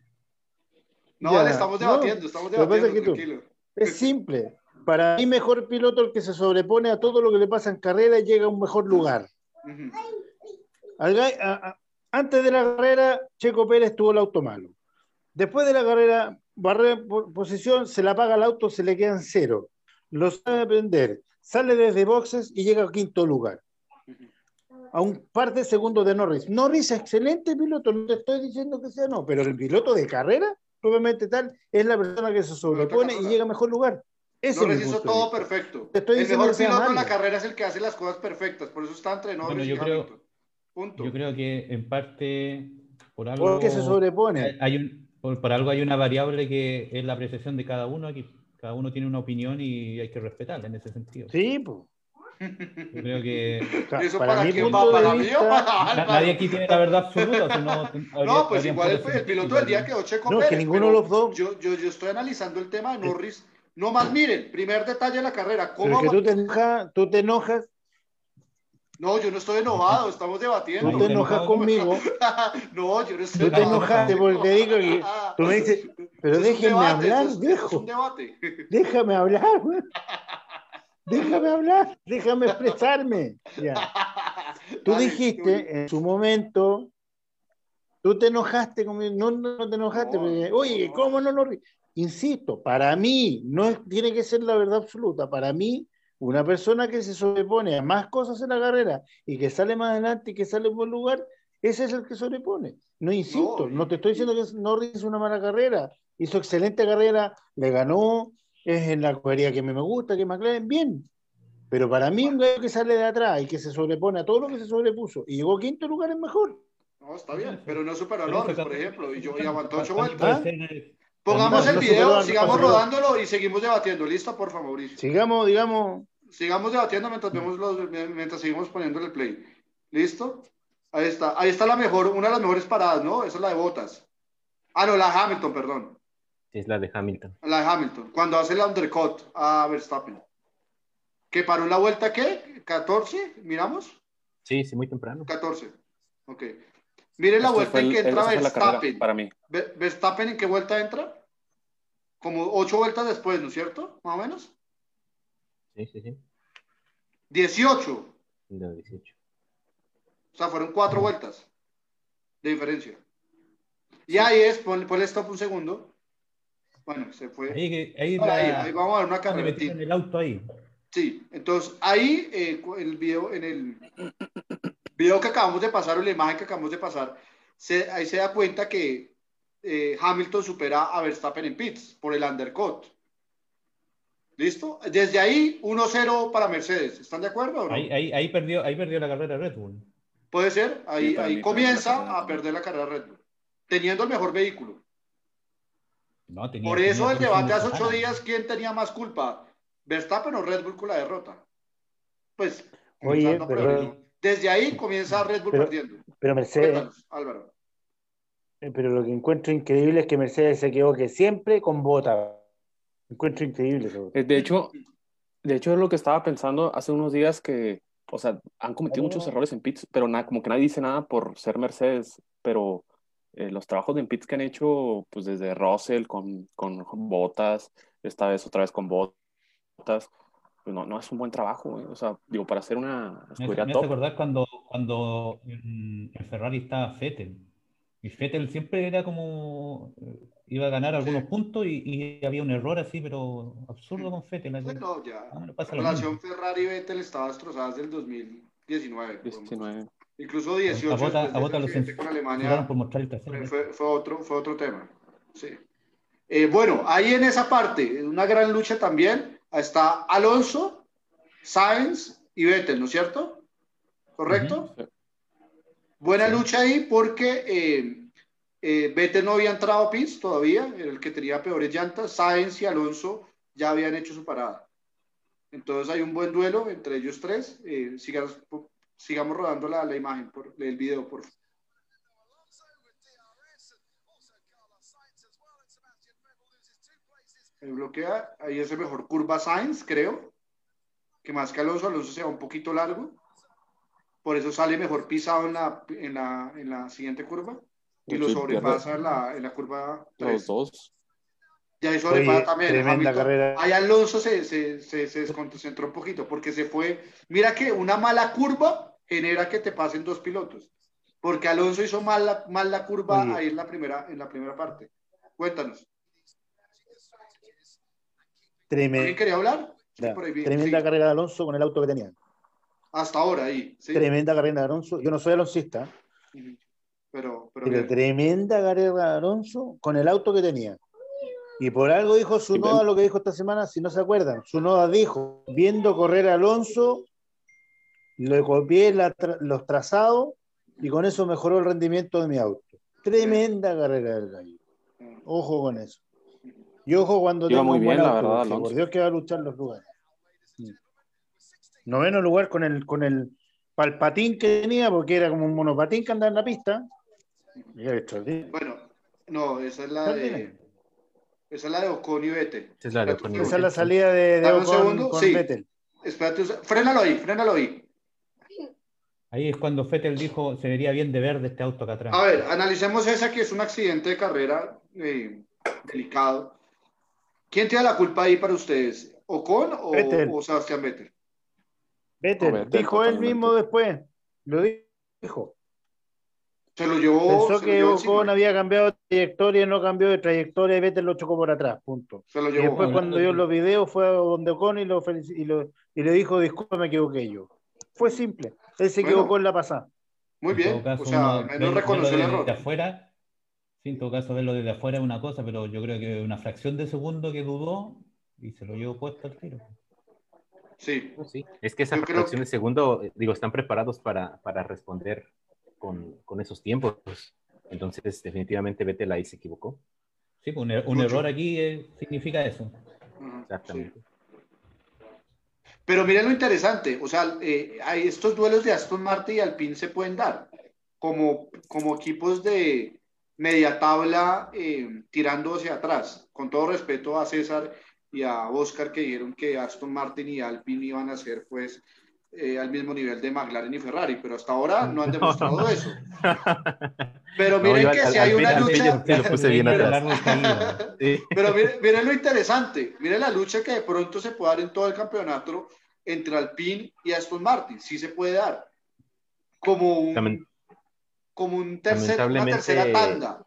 No, Ya, le estamos no, debatiendo, estamos debatiendo, que tranquilo. Es simple. Para mí, mejor piloto el que se sobrepone a todo lo que le pasa en carrera y llega a un mejor lugar. Antes de la carrera, Checo Pérez tuvo el auto malo. Después de la carrera, barre posición, se la paga el auto, se le quedan cero. Lo sabe aprender. Sale desde boxes y llega a quinto lugar. A un par de segundos de Norris. Norris es excelente piloto, no te estoy diciendo que sea no, pero el piloto de carrera, probablemente tal, es la persona que se sobrepone y llega a mejor lugar. Ese Norris hizo todo perfecto. el mejor piloto en la carrera es el que hace las cosas perfectas, por eso está entre Norris yo y creo, Punto. Yo creo que en parte por algo. Porque se sobrepone. Hay un, por, algo hay una variable que es la apreciación de cada uno aquí. Cada uno tiene una opinión y hay que respetarla en ese sentido. Sí, pues. Yo creo que. ¿Eso para, quién va? ¿Para mí o para Nadie aquí tiene la verdad absoluta. no, pues igual el, piloto del día quedó Checo no, Pérez. Que ninguno de los dos. Yo, yo, yo estoy analizando el tema de Norris. No más miren, primer detalle de la carrera. ¿cómo Pero que tú te, enojas, tú te enojas no, yo no estoy enojado, estamos debatiendo. Tú te enojas conmigo. no, yo no estoy Tú te enojaste porque te digo que tú me dices, pero déjenme hablar, viejo. Déjame hablar, Déjame hablar, déjame expresarme. Tú dijiste en su momento, tú te enojaste conmigo, no, no te enojaste, porque, oye, ¿cómo no lo.? Insisto, para mí, no tiene que ser la verdad absoluta, para mí una persona que se sobrepone a más cosas en la carrera y que sale más adelante y que sale en buen lugar, ese es el que sobrepone. No insisto, no, te estoy diciendo que Norris hizo una mala carrera, hizo excelente carrera, le ganó, es en la cogería que me gusta, que McLaren, bien. Pero para mí un gallo que sale de atrás y que se sobrepone a todo lo que se sobrepuso y llegó a quinto lugar es mejor. No, está bien, pero no superó a Norris, por ejemplo, y yo y aguantó ocho vueltas. Pongamos el video, sigamos rodándolo y seguimos debatiendo. ¿Listo, por favor, Mauricio? Sigamos, digamos, sigamos debatiendo mientras, vemos los, mientras seguimos poniendo el play. ¿Listo? Ahí está. Ahí está la mejor, una de las mejores paradas, ¿no? Esa es la de Botas. Ah, no, la de Hamilton, perdón. Es la de Hamilton. La de Hamilton. Cuando hace el undercut a Verstappen. ¿Que paró la vuelta qué? ¿14? ¿Miramos? Sí, sí, muy temprano. 14. Ok. Miren la vuelta en que entra Verstappen. Para mí. ¿Verstappen en qué vuelta entra? Como ocho vueltas después, ¿no es cierto? Más o menos. Sí, sí, sí. 18. No, 18. O sea, fueron cuatro vueltas de diferencia. Y ahí es, ponle, stop un segundo. Bueno, se fue. Ahí, ahí, ahí, vamos a ver una carrera. En el auto ahí. Sí, entonces ahí eh, el video, en el video que acabamos de pasar o la imagen que acabamos de pasar, se, ahí se da cuenta que eh, Hamilton supera a Verstappen en pits por el undercut. ¿Listo? Desde ahí, 1-0 para Mercedes. ¿Están de acuerdo? O no? ahí, ahí, ahí, perdió, ahí perdió la carrera Red Bull. Puede ser, ahí, ahí comienza a perder la carrera Red Bull, teniendo el mejor vehículo. No, tenía, Por eso el debate hace ocho días, ¿quién tenía más culpa? ¿Verstappen o Red Bull con la derrota? Pues, Oye, pero, desde ahí comienza Red Bull perdiendo. Pero Mercedes, Álvaro. Eh, pero lo que encuentro increíble es que Mercedes se equivoque siempre con bota. Encuentro increíble. Eh, de hecho, de hecho es lo que estaba pensando hace unos días que, o sea, han cometido muchos oh. errores en pits, pero nada, como que nadie dice nada por ser Mercedes, pero eh, los trabajos de pits que han hecho, pues desde Russell con, con botas, esta vez otra vez con botas, pues no, no es un buen trabajo, o sea, digo, para hacer una escudería me, me top. cuando, cuando en, Ferrari estaba Fettel, y Fettel siempre era como iba a ganar algunos puntos y, había un error así, pero absurdo con Fettel. No, ya. Ah, la relación Ferrari-Vettel estaba destrozada desde el 2019. 19. Incluso 18. A Bota, a Bota los con Alemania por mostrar el fue, fue, otro, fue otro tema. Sí. Eh, bueno, ahí en esa parte, una gran lucha también, está Alonso, Sainz y Vettel, ¿no es cierto? ¿Correcto? Buena lucha ahí porque eh, eh, Vettel no había entrado a pits todavía, era el que tenía peores llantas. Sainz y Alonso ya habían hecho su parada. Entonces hay un buen duelo entre ellos tres. Eh, sigamos, sigamos rodando la, la imagen, por, el video, por favor. El bloquea, ahí es el mejor curva Sainz, creo. Que más que Alonso, Alonso se va un poquito largo. Por eso sale mejor pisado en la, en la, en la siguiente curva y lo sobrepasa en la, en la curva 3. Los dos. Y ahí sobrepasa también. Tremenda carrera. Ahí Alonso se, se, se, se, desconcentró un poquito porque se fue. Mira que una mala curva genera que te pasen dos pilotos. porque Alonso hizo mal la, mal la curva Oye. ahí en la, primera, en la primera parte. Cuéntanos. ¿Alguien Tremenda, quería hablar? Sí, tremenda sí. carrera de Alonso con el auto que tenía. Hasta ahora ahí. sí. Tremenda carrera de Alonso. Yo no soy aloncista, Ujú. Pero, pero, pero bien. tremenda carrera de Alonso con el auto que tenía. Y por algo dijo Sunoda lo que dijo esta semana, si no se acuerdan. Sunoda dijo, viendo correr a Alonso, le copié la tra- los trazados y con eso mejoró el rendimiento de mi auto. Tremenda carrera del gallo. Ojo con eso. Y ojo cuando Iba muy un buen bien, la verdad, por Dios que va a luchar los lugares. Sí. Noveno lugar con el, con el palpatín que tenía, porque era como un monopatín que andaba en la pista. Bueno, no, esa es la de, esa es la de Ocon y Vettel. Esa es la de Ocon y Esa es la salida de, de Dame un Ocon segundo, con sí. Vettel. Espérate, frénalo ahí, frénalo ahí. Ahí es cuando Fettel dijo, se vería bien de verde este auto acá atrás. A ver, analicemos esa que es un accidente de carrera eh, delicado. ¿Quién tiene la culpa ahí para ustedes? ¿Ocon o, Vettel. o Sebastián Vettel? Vettel, dijo él mismo después. Lo dijo. Se lo llevó. Pensó que llevó Ocon encima. había cambiado de trayectoria, no cambió de trayectoria y Vettel lo chocó por atrás, punto. Se lo Y llevó. después Hablando cuando vio los videos fue a donde Ocon y, lo felici- y, lo- y le dijo, disculpa, me equivoqué yo. Fue simple. Él se Bueno. equivocó en la pasada. Muy En bien. caso, o sea, verlo reconoció el desde error. afuera, sí, en todo caso verlo desde afuera es una cosa, pero yo creo que una fracción de segundo que dudó y se lo llevó puesto al tiro. Sí. Sí, es que esa Yo fracción de segundo, eh, digo, están preparados para, para responder con, con esos tiempos. Entonces, definitivamente Vettel ahí se equivocó. Sí, pues un, er- un error aquí eh, significa eso. Exactamente. sí. Pero miren lo interesante, o sea, eh, hay estos duelos de Aston Martin y Alpine se pueden dar como, como equipos de media tabla eh, tirando hacia atrás. Con todo respeto a César y a Oscar que dijeron que Aston Martin y Alpine iban a ser pues eh, al mismo nivel de McLaren y Ferrari, pero hasta ahora no han demostrado eso. Pero No, miren yo que al- si al hay una Alpine- lucha... Alpine lo puse bien Pero. Sí. Pero miren, miren lo interesante, miren la lucha que de pronto se puede dar en todo el campeonato entre Alpine y Aston Martin, sí se puede dar. Como un, Lamen- como un tercer, una tercera tanda.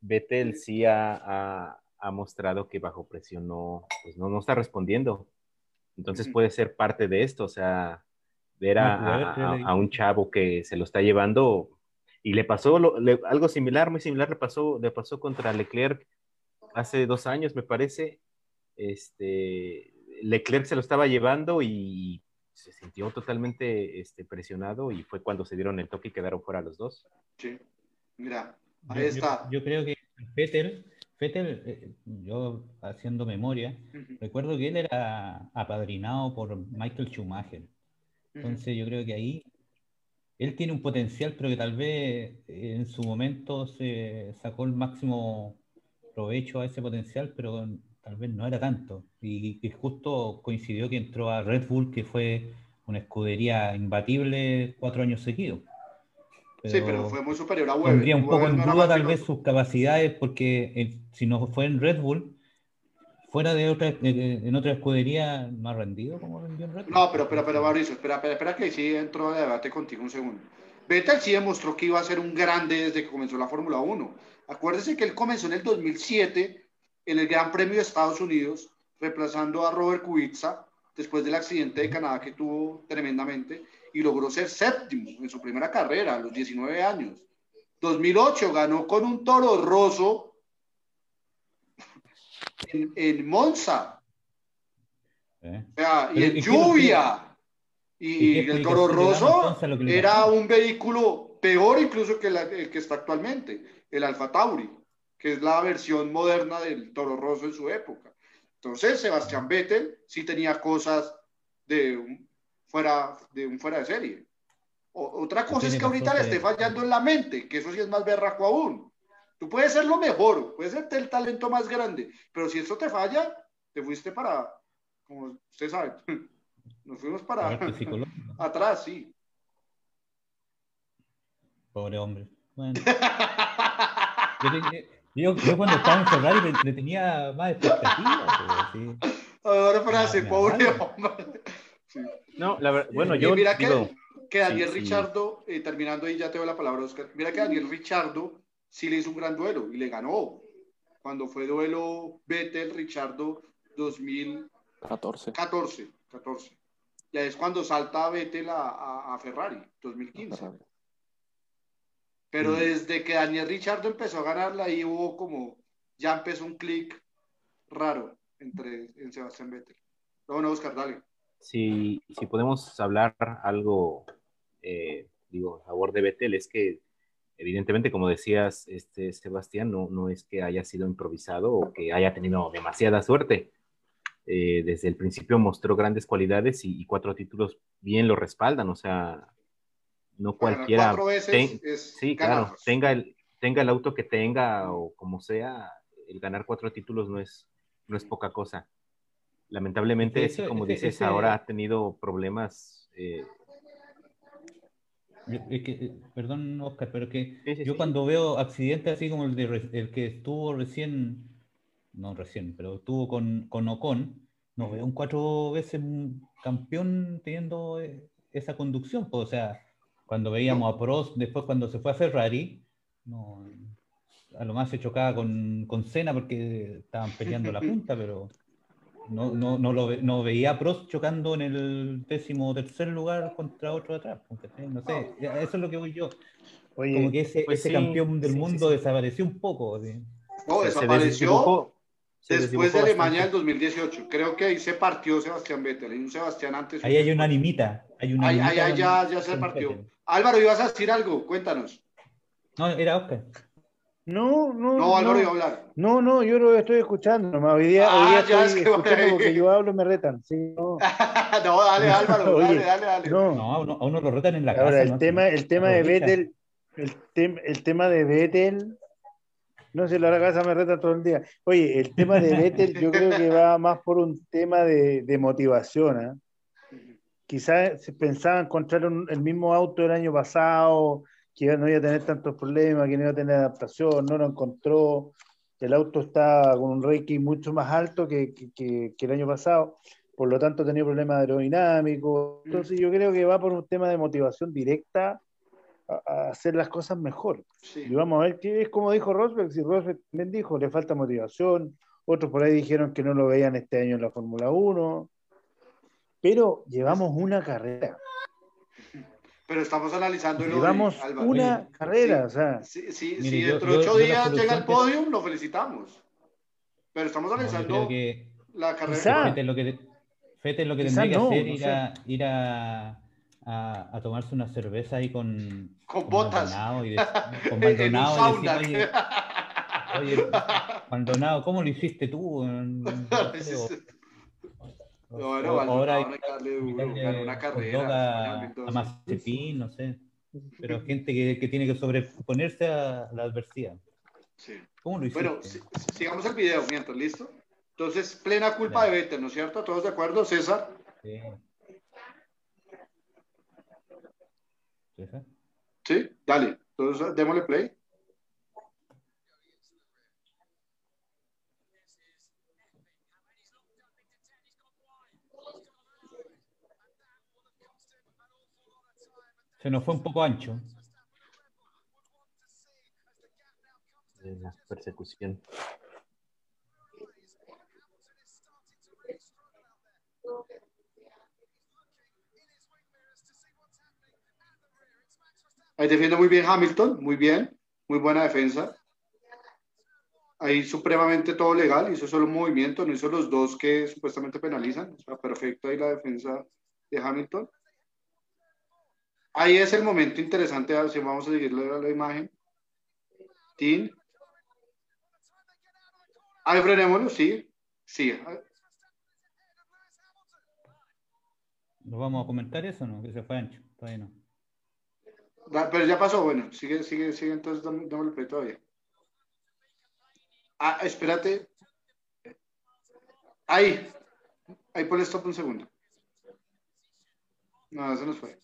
Vettel sí ha, ha- ha mostrado que bajo presión no, pues no, no está respondiendo. Entonces puede ser parte de esto, o sea, ver a, No, poder, a- un chavo que se lo está llevando y le pasó lo- le- algo similar, muy similar, le pasó, le pasó contra Leclerc hace dos años, me parece. Este, Leclerc se lo estaba llevando y se sintió totalmente este, presionado y fue cuando se dieron el toque y quedaron fuera los dos. Sí. Mira, Yo- ahí yo- está. Yo, creo que Vettel, Vettel, eh, yo haciendo memoria, recuerdo que él era apadrinado por Michael Schumacher. Entonces yo creo que ahí él tiene un potencial, pero que tal vez eh, en su momento se sacó el máximo provecho a ese potencial, pero tal vez no era tanto. Y, y justo coincidió que entró a Red Bull, que fue una escudería imbatible cuatro años seguidos. Sí, pero fue muy superior a Weber. pondría un poco Weber en no era duda tal vez sus capacidades, porque eh, si no fue en Red Bull, fuera de otra, eh, en otra escudería, ha rendido como rendió en Red. No, pero, pero, pero Mauricio, espera, espera, espera que sí entro a debate contigo un segundo. Vettel sí demostró que iba a ser un grande desde que comenzó la Fórmula 1. Acuérdese que él comenzó en el 2007 en el Gran Premio de Estados Unidos, reemplazando a Robert Kubica después del accidente de Canadá que tuvo tremendamente y logró ser séptimo en su primera carrera a los 19 años. 2008 ganó con un toro roso en, en Monza. ¿Eh? O sea, y en ¿y qué- lluvia. ¿Y Y, el Toro Rosso era un vehículo peor incluso que la- el que está actualmente, el Alfa Tauri, que es la versión moderna del Toro Rosso en su época. Entonces, Sebastián Vettel sí tenía cosas de un fuera de, un fuera de serie. O- otra cosa es que ahorita le esté fallando en la mente, que eso sí es más berraco aún. Tú puedes ser lo mejor, puedes ser el talento más grande, pero si eso te falla, te fuiste para, como usted sabe, nos fuimos para atrás, sí. Pobre hombre. Bueno. Yo, te- yo- yo cuando estaba en Ferrari le, le tenía más expectativas. pero sí. Ahora frase, Ah, pobre hombre. Sí. No, la verdad, bueno, Y yo mira que digo, que Daniel sí. Richardo, eh, terminando ahí ya te doy la palabra, Oscar. Mira que Daniel Richardo sí le hizo un gran duelo y le ganó. Cuando fue duelo Vettel-Richardo 2014. 14. 14. Ya es cuando salta Vettel a, a- a Ferrari, 2015. Pero Mm. desde que Daniel Richardo empezó a ganarla, ahí hubo como, ya empezó un clic raro entre en Sebastián Vettel. No, no, Oscar, dale. si, si podemos hablar algo, eh, digo, a favor de Vettel, es que evidentemente, como decías, este, Sebastián, no, no es que haya sido improvisado o que haya tenido demasiada suerte. Eh, desde el principio mostró grandes cualidades y, y cuatro títulos bien lo respaldan, o sea, no cualquiera... Cuatro veces ten- es sí, ganar. claro, tenga el, tenga el auto que tenga o como sea, el ganar cuatro títulos no es, no es poca cosa. Lamentablemente, Ese- sí, como ese- dices, ese- ahora ha tenido problemas. eh, Es que, eh, perdón, Oscar, pero que Sí, sí, yo sí. cuando veo accidentes así como el, de, el que estuvo recién, no recién, pero estuvo con, con Ocon, no veo un cuatro veces campeón teniendo eh, esa conducción. pues, o sea, cuando veíamos a Prost, después cuando se fue a Ferrari, no, a lo más se chocaba con, con Senna porque estaban peleando la punta, pero no, no, no, lo ve- no veía a Prost chocando en el décimo tercer lugar contra otro de atrás. eh, No sé, ya, eso es lo que voy yo. Oye, Como que ese, pues ese sí, campeón del sí, mundo sí. desapareció un poco. así. No, se- desapareció se después de Alemania del bastante. 2018. Creo que ahí se partió Sebastián Vettel. Hay un Sebastián antes. Ahí hay una animita. Hay una Ahí- ahí- animita ahí ya, ya se partió. Vettel. Álvaro, ibas a decir algo, cuéntanos. No, era Oscar. No, no, No, Álvaro no. a hablar. No, no, yo lo estoy escuchando. nomás. Hoy día, Ah, hoy día ya, estoy es que escuchando porque yo hablo y me retan. Sí, no. no, dale, Álvaro, Oye, dale, dale, dale. no. No, a uno, a uno lo retan en la Ahora, casa. el ¿no? tema, el tema de. Vettel, el, tem- el tema de Vettel, no sé, la casa me reta todo el día. Oye, el tema de Vettel yo creo que va más por un tema de, de motivación. ¿ah? Quizás se pensaba encontrar un- el mismo auto el año pasado, que no iba a tener tantos problemas, que no iba a tener adaptación, no lo encontró. El auto está con un ranking mucho más alto que, que- que- que el año pasado, por lo tanto ha tenido problemas aerodinámicos. Entonces yo creo que va por un tema de motivación directa a, a hacer las cosas mejor. Sí. Y vamos a ver qué es como dijo Rosberg, si Rosberg también dijo, le falta motivación, otros por ahí dijeron que no lo veían este año en la Fórmula 1, pero llevamos una carrera, Pero estamos analizando de llevamos una carrera, sí. o sea, Si, si, Mire, si dentro de ocho días llega al podio, lo felicitamos. Pero estamos No, analizando creo que la carrera. Quizá. Fete lo que, Fete lo que tendría no, que hacer no ir, a, ir a, a, a tomarse una cerveza ahí con, Con botas. Maldonado y de- con Maldonado y decir, oye, oye, Maldonado, ¿cómo lo hiciste tú? No No, ahora hay darle duro, ganó una carrera, a, año 2012. a Mazepin, no sé. Pero gente que, que tiene que sobreponerse a la adversidad. Sí. ¿Cómo lo hiciste? Bueno, si- sigamos el video mientras, ¿listo? Entonces, plena culpa de Vettel, ¿no es cierto? ¿Todos de acuerdo, César? Sí. ¿César? Sí, dale. Entonces, démosle play. Se nos fue un poco ancho. la persecución. Ahí defiende muy bien Hamilton, muy bien, muy buena defensa. Ahí supremamente todo legal, hizo solo un movimiento, no hizo los dos que supuestamente penalizan. O sea, perfecto ahí la defensa de Hamilton. Ahí es el momento interesante, a si vamos a seguir la, la imagen. Tin. Ahí frenémoslo, sí. Sí. ¿Lo vamos a comentar eso o no? Que se fue ancho. Todavía no. Pero ya pasó, bueno, sigue, sigue, sigue, entonces dame- démosle play todavía. Ah, espérate. Ahí. Ahí ponle stop un segundo. No, eso no fue.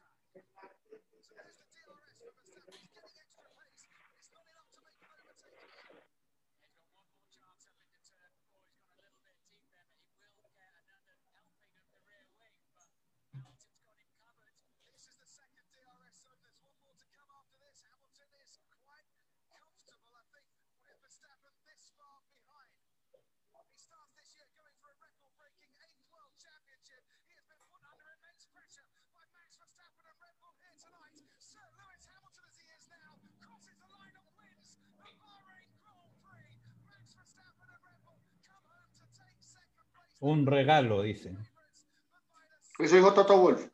Un regalo, dice. Eso dijo Toto Wolf.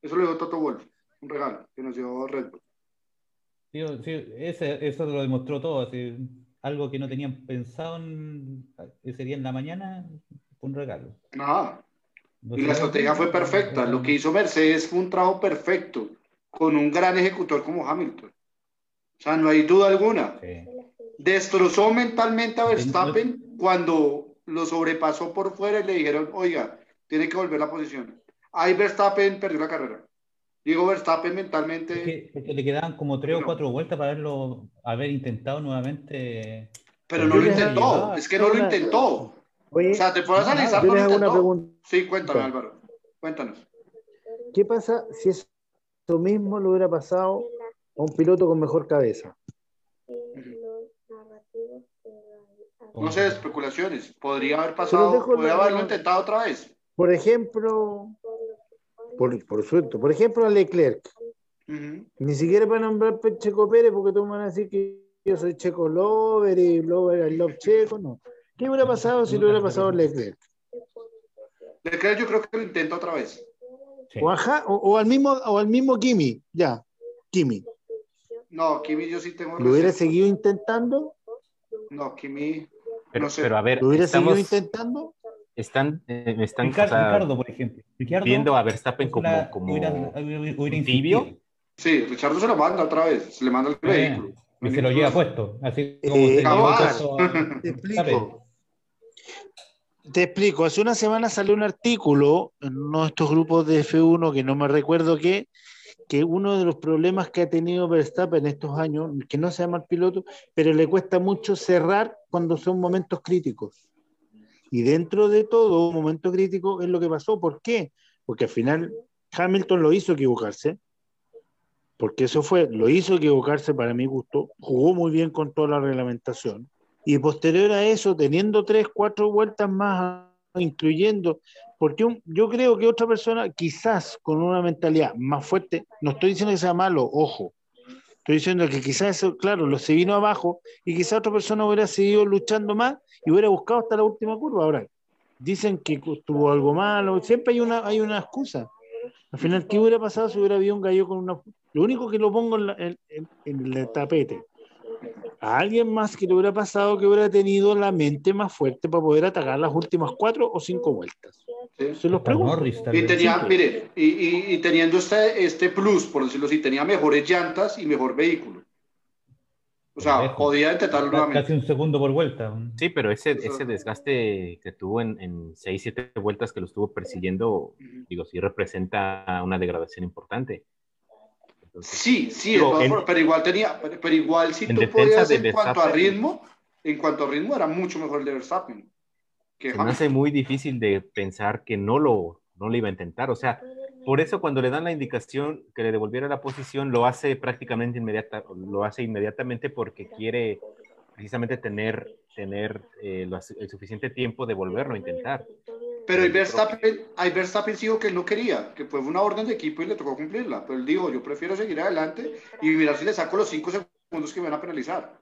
Eso lo dijo Toto Wolf. Un regalo que nos dio Red Bull. Sí, sí, ese, eso lo demostró todo. así, algo que no tenían pensado en, ese día en la mañana, fue un regalo. Nada. Y la estrategia fue perfecta. Lo que hizo Mercedes fue un trabajo perfecto con un gran ejecutor como Hamilton. O sea, no hay duda alguna. Sí. Destrozó mentalmente a Verstappen cuando lo sobrepasó por fuera y le dijeron, oiga, tiene que volver la posición. Ahí Verstappen perdió la carrera. Digo, Verstappen mentalmente... Es que, es que le quedaban como tres o cuatro vueltas para haberlo, haber intentado nuevamente. Pero no lo intentó. Es que no lo intentó. Oye, O sea, te puedes analizar, yo no lo les hago una pregunta. Sí, cuéntame, Álvaro. Cuéntanos. ¿Qué pasa si eso mismo le hubiera pasado a un piloto con mejor cabeza? No sé, especulaciones. Podría haber pasado, podría haberlo intentado otra vez. Por ejemplo, por, por suerte, por ejemplo, a Leclerc. Ujú. Ni siquiera para nombrar Checo Pérez, porque todos van a decir que yo soy Checo Lover y Lover I love Checo, no. ¿Qué hubiera pasado si le hubiera pasado a Leclerc? Leclerc yo creo que lo intenta otra vez. Sí. O, ajá, o, o al mismo, o al mismo Kimi, ya, Kimi. No, Kimi yo sí tengo ¿Lo hubiera seguido intentando? No, Kimi... Pero, No sé. pero a ver, ¿Lo hubiera estamos, seguido intentando? están, eh, están o Ricardo, sea, Ricardo, por ejemplo. Ricardo, viendo a Verstappen como, la- como hubiera- hubiera- hubiera tibio. Sí, Richardo se lo manda otra vez. Se le manda el Eh, vehículo. y se lo lleva puesto. Así como Eh, se a- Te explico. Te explico. Hace una semana salió un artículo en uno de estos grupos de F1 que no me recuerdo qué, que uno de los problemas que ha tenido Verstappen en estos años, que no se llama piloto, pero le cuesta mucho cerrar cuando son momentos críticos. Y dentro de todo, un momento crítico es lo que pasó. ¿Por qué? Porque al final Hamilton lo hizo equivocarse, porque eso fue, lo hizo equivocarse para mi gusto, jugó muy bien con toda la reglamentación. Y posterior a eso, teniendo tres, cuatro vueltas más, incluyendo, porque un- yo creo que otra persona, quizás con una mentalidad más fuerte, no estoy diciendo que sea malo, ojo, estoy diciendo que quizás eso, claro, lo se vino abajo y quizás otra persona hubiera seguido luchando más y hubiera buscado hasta la última curva. Ahora, dicen que tuvo algo malo, siempre hay una, hay una excusa. Al final, ¿qué hubiera pasado si hubiera habido un gallo con una... Lo único que lo pongo en, la- en- en- en el tapete. A alguien más que le hubiera pasado que hubiera tenido la mente más fuerte para poder atacar las últimas cuatro o cinco vueltas. Sí. Se los pregunto. Norris, tal Y tenía, Sí. mire, y, y- y teniendo este, este plus, por decirlo así, tenía mejores llantas y mejor vehículo. O sea, podía intentarlo nuevamente. Casi un segundo por vuelta. Sí, pero ese, ese desgaste que tuvo en, en 6, 7 vueltas que lo estuvo persiguiendo, digo, sí representa una degradación importante. Entonces, Sí, sí, Digo, en- pero igual tenía, pero, igual si tú podías en cuanto a ritmo, en cuanto a ritmo era mucho mejor el de Verstappen. Que se me hace muy difícil de pensar que no lo, no lo iba a intentar. O sea, por eso cuando le dan la indicación que le devolviera la posición, lo hace prácticamente inmediata, lo hace inmediatamente porque quiere precisamente tener, tener eh, lo- el suficiente tiempo de volverlo a intentar. Pero el Verstappen, hay Verstappen dijo que él no quería, que fue una orden de equipo y le tocó cumplirla. Pero él dijo, yo prefiero seguir adelante y mirar si le saco los cinco segundos que me van a penalizar.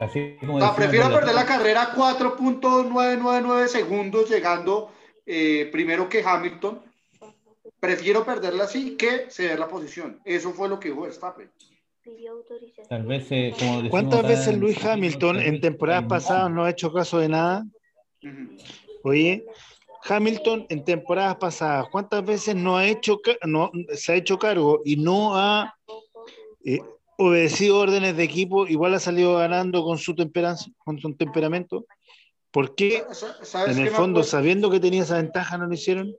Así como O sea, decimos prefiero en perder la carrera 4.999 segundos llegando eh, primero que Hamilton. Prefiero perderla así que ceder la posición. Eso fue lo que dijo Verstappen. Tal vez, eh, como decimos ¿Cuántas veces Luis Hamilton en temporadas pasadas no ha hecho caso de nada? Ujú. Oye, Hamilton en temporadas pasadas, ¿cuántas veces no ha hecho, no, se ha hecho cargo y no ha eh, obedecido órdenes de equipo? Igual ha salido ganando con su, temperanza, con su temperamento. ¿Por qué Sa- ¿Sabes en el fondo, sabiendo que tenía esa ventaja, no lo hicieron?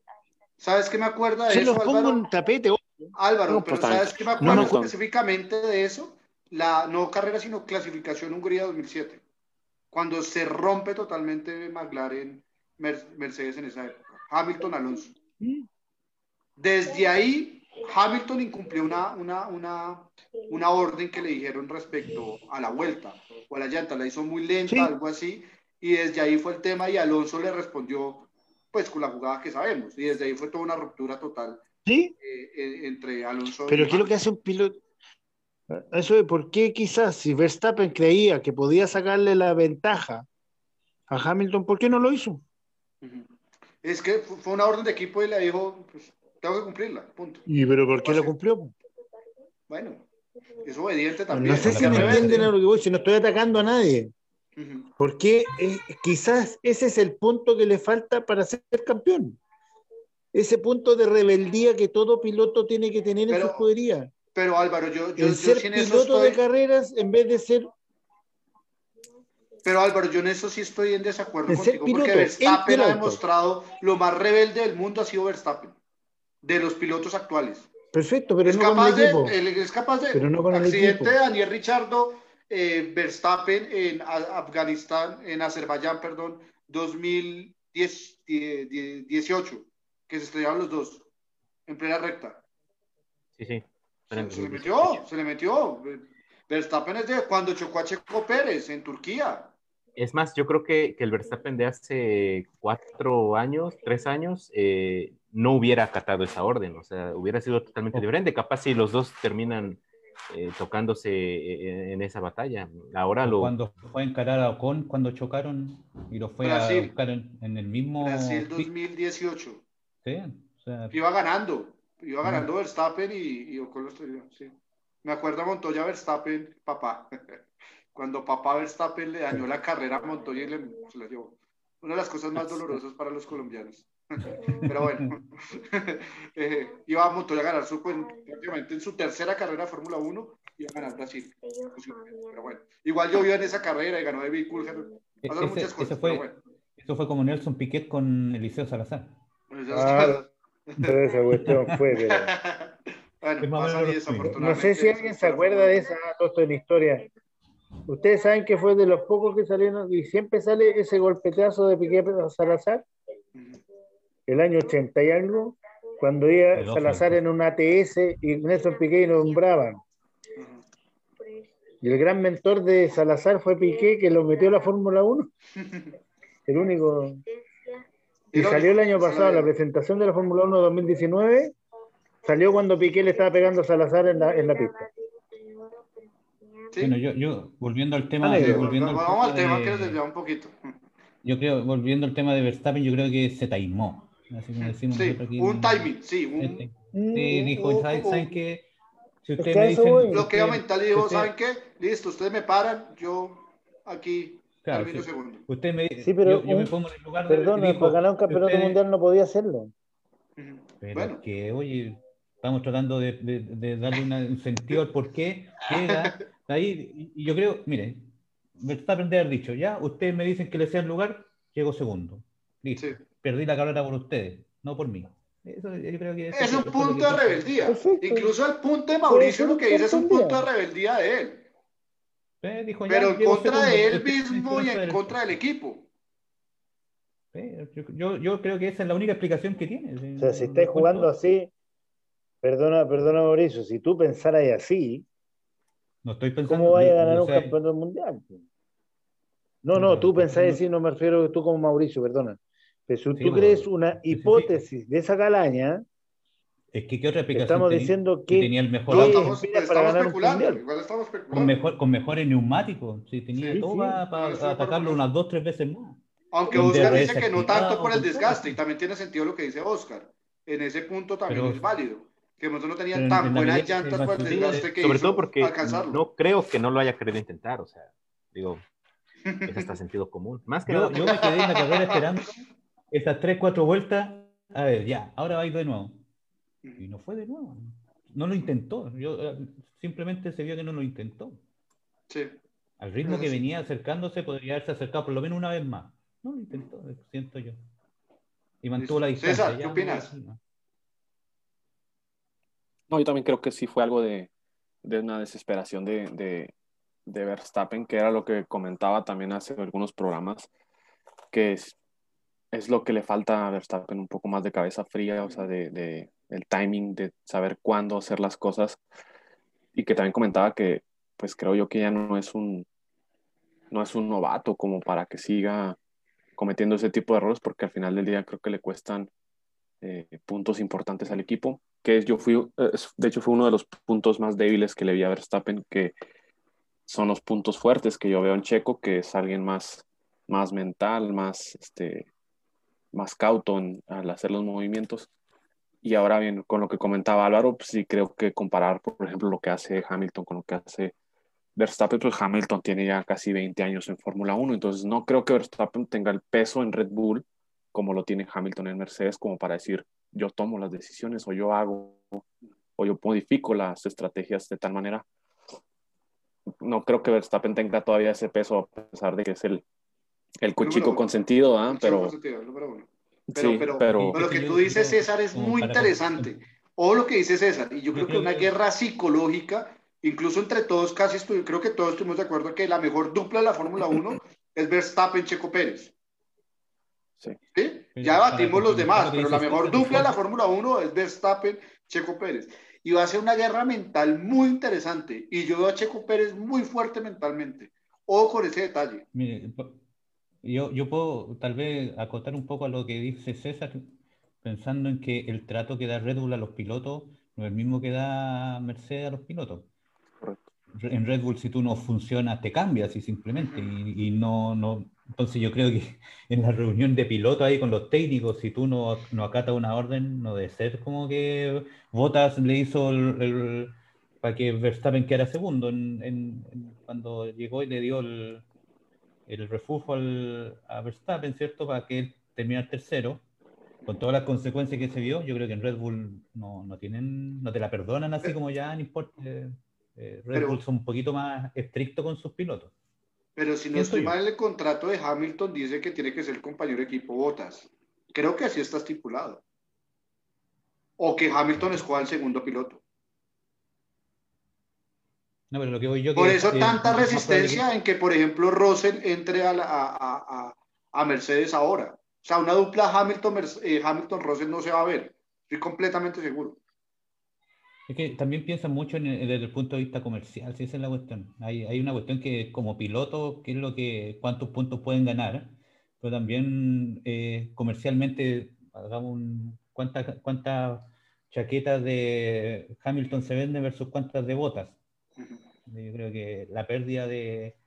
¿Sabes qué me acuerda de Se eso, los pongo Álvaro? en tapete. Álvaro, No, pero pues, ¿sabes qué me no, acuerdo no, específicamente de eso? La no carrera, sino clasificación Hungría 2007. Cuando se rompe totalmente McLaren, Mercedes en esa época. Hamilton, Alonso. Desde ahí, Hamilton incumplió una, una, una, una orden que le dijeron respecto a la vuelta o a la llanta. La hizo muy lenta, Sí. algo así. Y desde ahí fue el tema y Alonso le respondió pues con la jugada que sabemos. Y desde ahí fue toda una ruptura total ¿Sí? eh, entre Alonso Pero y ¿qué es lo que hace un piloto? Eso de por qué quizás si Verstappen creía que podía sacarle la ventaja a Hamilton, ¿por qué no lo hizo? Es que fu- fue una orden de equipo y le dijo, pues, tengo que cumplirla, punto. ¿Y pero por qué lo cumplió? Bueno, es obediente también. No sé si la me entienden a lo que voy, si no estoy atacando a nadie. Porque eh, quizás ese es el punto que le falta para ser campeón. Ese punto de rebeldía que todo piloto tiene que tener en su escudería. Pero Álvaro, yo, yo, El yo ser eso piloto de carreras en vez de ser pero Álvaro, yo en eso sí estoy en desacuerdo ser contigo, porque piloto, el Verstappen ha demostrado lo más rebelde del mundo ha sido Verstappen, de los pilotos actuales. perfecto, pero es, no con capaz el de, equipo. él es capaz de, Pero no con el accidente equipo. de Daniel Richardo, eh, Verstappen en Afganistán, en Azerbaiyán, perdón, 2018, que se estrellaron los dos en plena recta. Sí, sí. Se, se le metió, se le metió. Verstappen es de cuando chocó a Checo Pérez en Turquía. Es más, yo creo que, que el Verstappen de hace cuatro años, tres años, eh, no hubiera acatado esa orden, o sea, hubiera sido totalmente diferente. Capaz si los dos terminan eh, tocándose eh, en esa batalla. Ahora lo... Cuando fue a encarar a Ocon, cuando chocaron y lo fue Brasil. a buscar en, en el mismo. Brasil pit. 2018. Sí, o sea, Iba ganando, iba ganando Verstappen y, y Ocon lo estrelló, sí. Me acuerdo a Montoya Verstappen, papá. Cuando papá Verstappen le dañó la carrera a Montoya y le, se la llevó. Una de las cosas más dolorosas para los colombianos. Pero bueno, eh, iba Montoya a ganar su, pues, prácticamente en su tercera carrera de Fórmula 1, iba a ganar Brasil. Pero bueno, igual llovió en esa carrera y ganó Coulthard. Pasaron ese, muchas cosas, ese fue, bueno. eso fue como Nelson Piquet con Eliseo Salazar. Pues Ah. Pero esa cuestión fue, pero- bueno, y. No sé si alguien se acuerda de esa de la historia. Ustedes saben que fue de los pocos que salieron y siempre sale ese golpetazo de Piqué a Salazar, el año 80 y algo, cuando iba. Salazar en un ATS y Nelson Piqué nombraban. Y el gran mentor de Salazar fue Piqué, que lo metió a la Fórmula 1. El único. Y salió el año pasado, la presentación de la Fórmula 1 2019, salió cuando Piqué le estaba pegando a Salazar en la, en la pista. Sí. Bueno, yo, yo volviendo al tema, negro. volviendo al Vamos al tema de- que nos desviamos un poquito. yo creo, volviendo al tema de Verstappen, yo creo que se taimó. Así como decimos Sí, aquí un timing, sí. un- Este, Sí, dijo, ¿saben, saben qué? Si Es ustedes me dicen... bloqueo mental y digo, usted- ¿saben qué? Listo, ustedes me paran, yo aquí Claro, termino sí. segundo. Usted me, Sí, pero yo, yo me un- pongo en el lugar de... Perdona, dijo, para ganar un campeonato ustedes- mundial no podía hacerlo. Pero Bueno, que, oye, estamos tratando de, de- de darle una- un sentido al por qué llega ahí. Y yo creo, mire, Verstappen de haber dicho, ya, ustedes me dicen que le sea el lugar, llego segundo. Listo. sí. Perdí la carrera por ustedes, no por mí. Eso, yo creo que eso Es un punto que- de rebeldía. Perfecto. Incluso el punto de Mauricio lo que dice es un punto de rebeldía de él. Eh, dijo, Pero en contra segundo, de él mismo y en contra del equipo. Eh, yo, yo, yo creo que esa es la única explicación que tiene. O sea, si estáis jugando así, perdona, perdona Mauricio, si tú pensaras así, No estoy pensando. ¿cómo vaya a ganar un sea, campeonato mundial? No, no, No, tú pensás así, no me refiero tú como Mauricio, perdona. Pero si Sí, tú crees una sí, sí. hipótesis de esa calaña, Es que qué otra explicación estamos tenía? diciendo Que que tenía el mejor auto estamos, para estamos ganar un especulando. Igual estamos con, especulando. mejor, con mejores neumáticos. Sí, tenía Sí, todo sí. para, para atacarlo unas dos, tres veces más. Aunque Con Oscar dice que no tanto por el desgaste, y también tiene sentido lo que dice Oscar. En ese punto también Pero- es válido. Que no tenía tan buenas llantas por el desgaste que Sobre hizo todo porque alcanzarlo. no creo que no lo haya querido intentar, o sea, digo, es hasta sentido común. Más que Yo, yo me quedé en la carrera esperando esas tres, cuatro vueltas. A ver, ya, ahora va a ir de nuevo. Y no fue de nuevo. No lo intentó. Yo, eh, simplemente se vio que no lo intentó. Sí. Al ritmo que venía acercándose, podría haberse acercado por lo menos una vez más. No lo intentó, siento yo. Y mantuvo la distancia. César, ¿qué opinas? no. No, yo también creo que sí fue algo de, de una desesperación de, de, de Verstappen, que era lo que comentaba también hace algunos programas, que es, es lo que le falta a Verstappen, un poco más de cabeza fría, o sea, de, de el timing, de saber cuándo hacer las cosas, y que también comentaba que, pues creo yo que ya no es un, no es un novato como para que siga cometiendo ese tipo de errores porque al final del día creo que le cuestan eh, puntos importantes al equipo, que yo fui, eh, de hecho fue uno de los puntos más débiles que le vi a Verstappen, que son los puntos fuertes que yo veo en Checo, que es alguien más, más mental, más, este, más cauto al hacer los movimientos. Y ahora bien, con lo que comentaba Álvaro, pues sí creo que comparar, por ejemplo, lo que hace Hamilton con lo que hace Verstappen, pues Hamilton tiene ya casi 20 años en Fórmula 1, entonces no creo que Verstappen tenga el peso en Red Bull como lo tiene Hamilton en Mercedes, como para decir, yo tomo las decisiones o yo hago o yo modifico las estrategias de tal manera. No creo que Verstappen tenga todavía ese peso, a pesar de que es el, el cuchico consentido, ¿ah? pero... Pero, pero, lo que tú dices, César, es muy interesante. O lo que dice César, y yo creo que una guerra psicológica, incluso entre todos, casi estoy, creo que todos estuvimos de acuerdo que la mejor dupla de la Fórmula 1 es Verstappen-Checo Pérez. Sí. Ya batimos los demás, pero la mejor dupla de la Fórmula 1 es Verstappen-Checo Pérez. Y va a ser una guerra mental muy interesante. Y yo veo a Checo Pérez muy fuerte mentalmente. Ojo con ese detalle. Mire, yo, yo puedo tal vez acotar un poco a lo que dice César, pensando en que el trato que da Red Bull a los pilotos no es el mismo que da Mercedes a los pilotos. En Red Bull, si tú no funcionas, te cambias y simplemente. Y, no, no. Entonces, yo creo que en la reunión de pilotos ahí con los técnicos, si tú no, no acatas una orden, no debe ser como que Bottas le hizo el, para que Verstappen quedara segundo en, cuando llegó y le dio el, el refugio al, a Verstappen, ¿cierto? Para que él terminara tercero, con todas las consecuencias que se vio, yo creo que en Red Bull no, no tienen, no te la perdonan así como ya, no importa. Eh, eh, Red Bull son un poquito más estrictos con sus pilotos. Pero si no estoy mal, el contrato de Hamilton dice que tiene que ser compañero de equipo Botas. Creo que así está estipulado. O que Hamilton escoja el segundo piloto. Por eso tanta resistencia en que, por ejemplo, Russell entre a, a, Mercedes ahora. O sea, una dupla Hamilton-Russell eh, Hamilton no se va a ver. Estoy completamente seguro. Es que también piensan mucho en desde el punto de vista comercial, si esa es la cuestión. Hay, hay una cuestión que como piloto, qué es lo que, cuántos puntos pueden ganar, pero también eh, comercialmente, hagamos un, cuántas cuántas chaquetas de Hamilton se venden versus cuántas de botas. Yo creo que la pérdida de...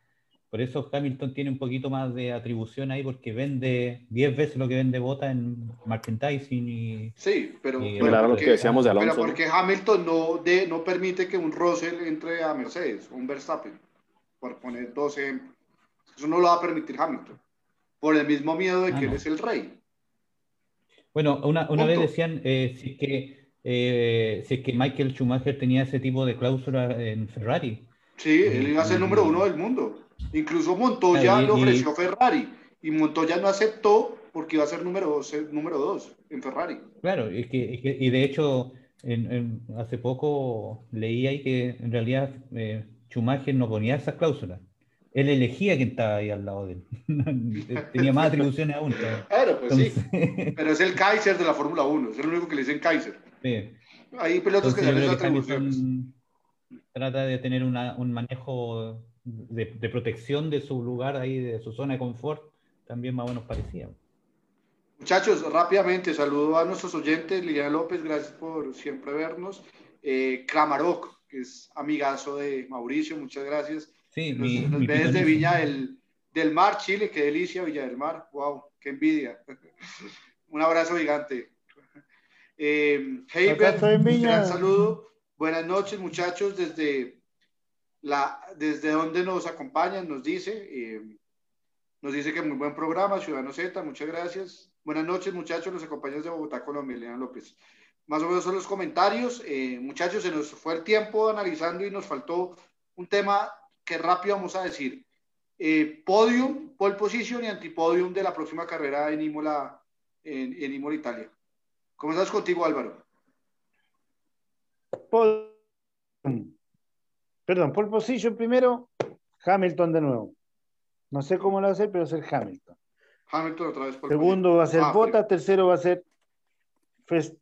Por eso Hamilton tiene un poquito más de atribución ahí porque vende 10 veces lo que vende Bota en merchandising y... Sí, pero, claro, lo que decíamos de Alonso. Pero porque Hamilton no, de, no permite que un Russell entre a Mercedes, un Verstappen, por poner dos ejemplos. Eso no lo va a permitir Hamilton, por el mismo miedo de ah, que él es el rey. Bueno, una, una vez decían, eh, si que eh, si es que Michael Schumacher tenía ese tipo de cláusula en Ferrari. Sí, él iba a ser el número uno del mundo. Incluso Montoya le ofreció Ferrari y Montoya no aceptó porque iba a ser número dos, número dos en Ferrari. Claro, es que, y de hecho, hace poco leí ahí que en realidad eh, Schumacher no ponía esas cláusulas. Él elegía quién estaba ahí al lado de él. Tenía más atribuciones aún. Claro, pues sí. Pero es el Kaiser de la Fórmula 1, es el único que le dicen Kaiser. Hay pilotos que se Trata de tener un manejo de, protección de su lugar ahí, de su zona de confort, también más o menos parecía. Muchachos, rápidamente saludo a nuestros oyentes. Liliana López, gracias por siempre vernos. Eh, que es amigazo de Mauricio, muchas gracias. Sí, nos, mi, nos ve desde Viña del, del, Mar, Chile, qué delicia, Villa del Mar. Wow, qué envidia. un abrazo gigante. Eh, un gran saludo. Buenas noches, muchachos, desde, la, desde donde nos acompañan, nos dice. Eh, nos dice que muy buen programa, Ciudadano Z, muchas gracias. Buenas noches, muchachos, los acompañantes de Bogotá, Colombia, Elena López. Más o menos son los comentarios. Eh, muchachos, se nos fue el tiempo analizando y nos faltó un tema que rápido vamos a decir. Eh, podium, pole position y antipodium de la próxima carrera en Imola, en, en Imola, Italia. Comenzamos contigo, Álvaro. Perdón, pole position primero, Hamilton de nuevo. No sé cómo lo va a hacer, pero va a ser Hamilton. Hamilton otra vez. Segundo va a ser ah, Bottas, tercero va a ser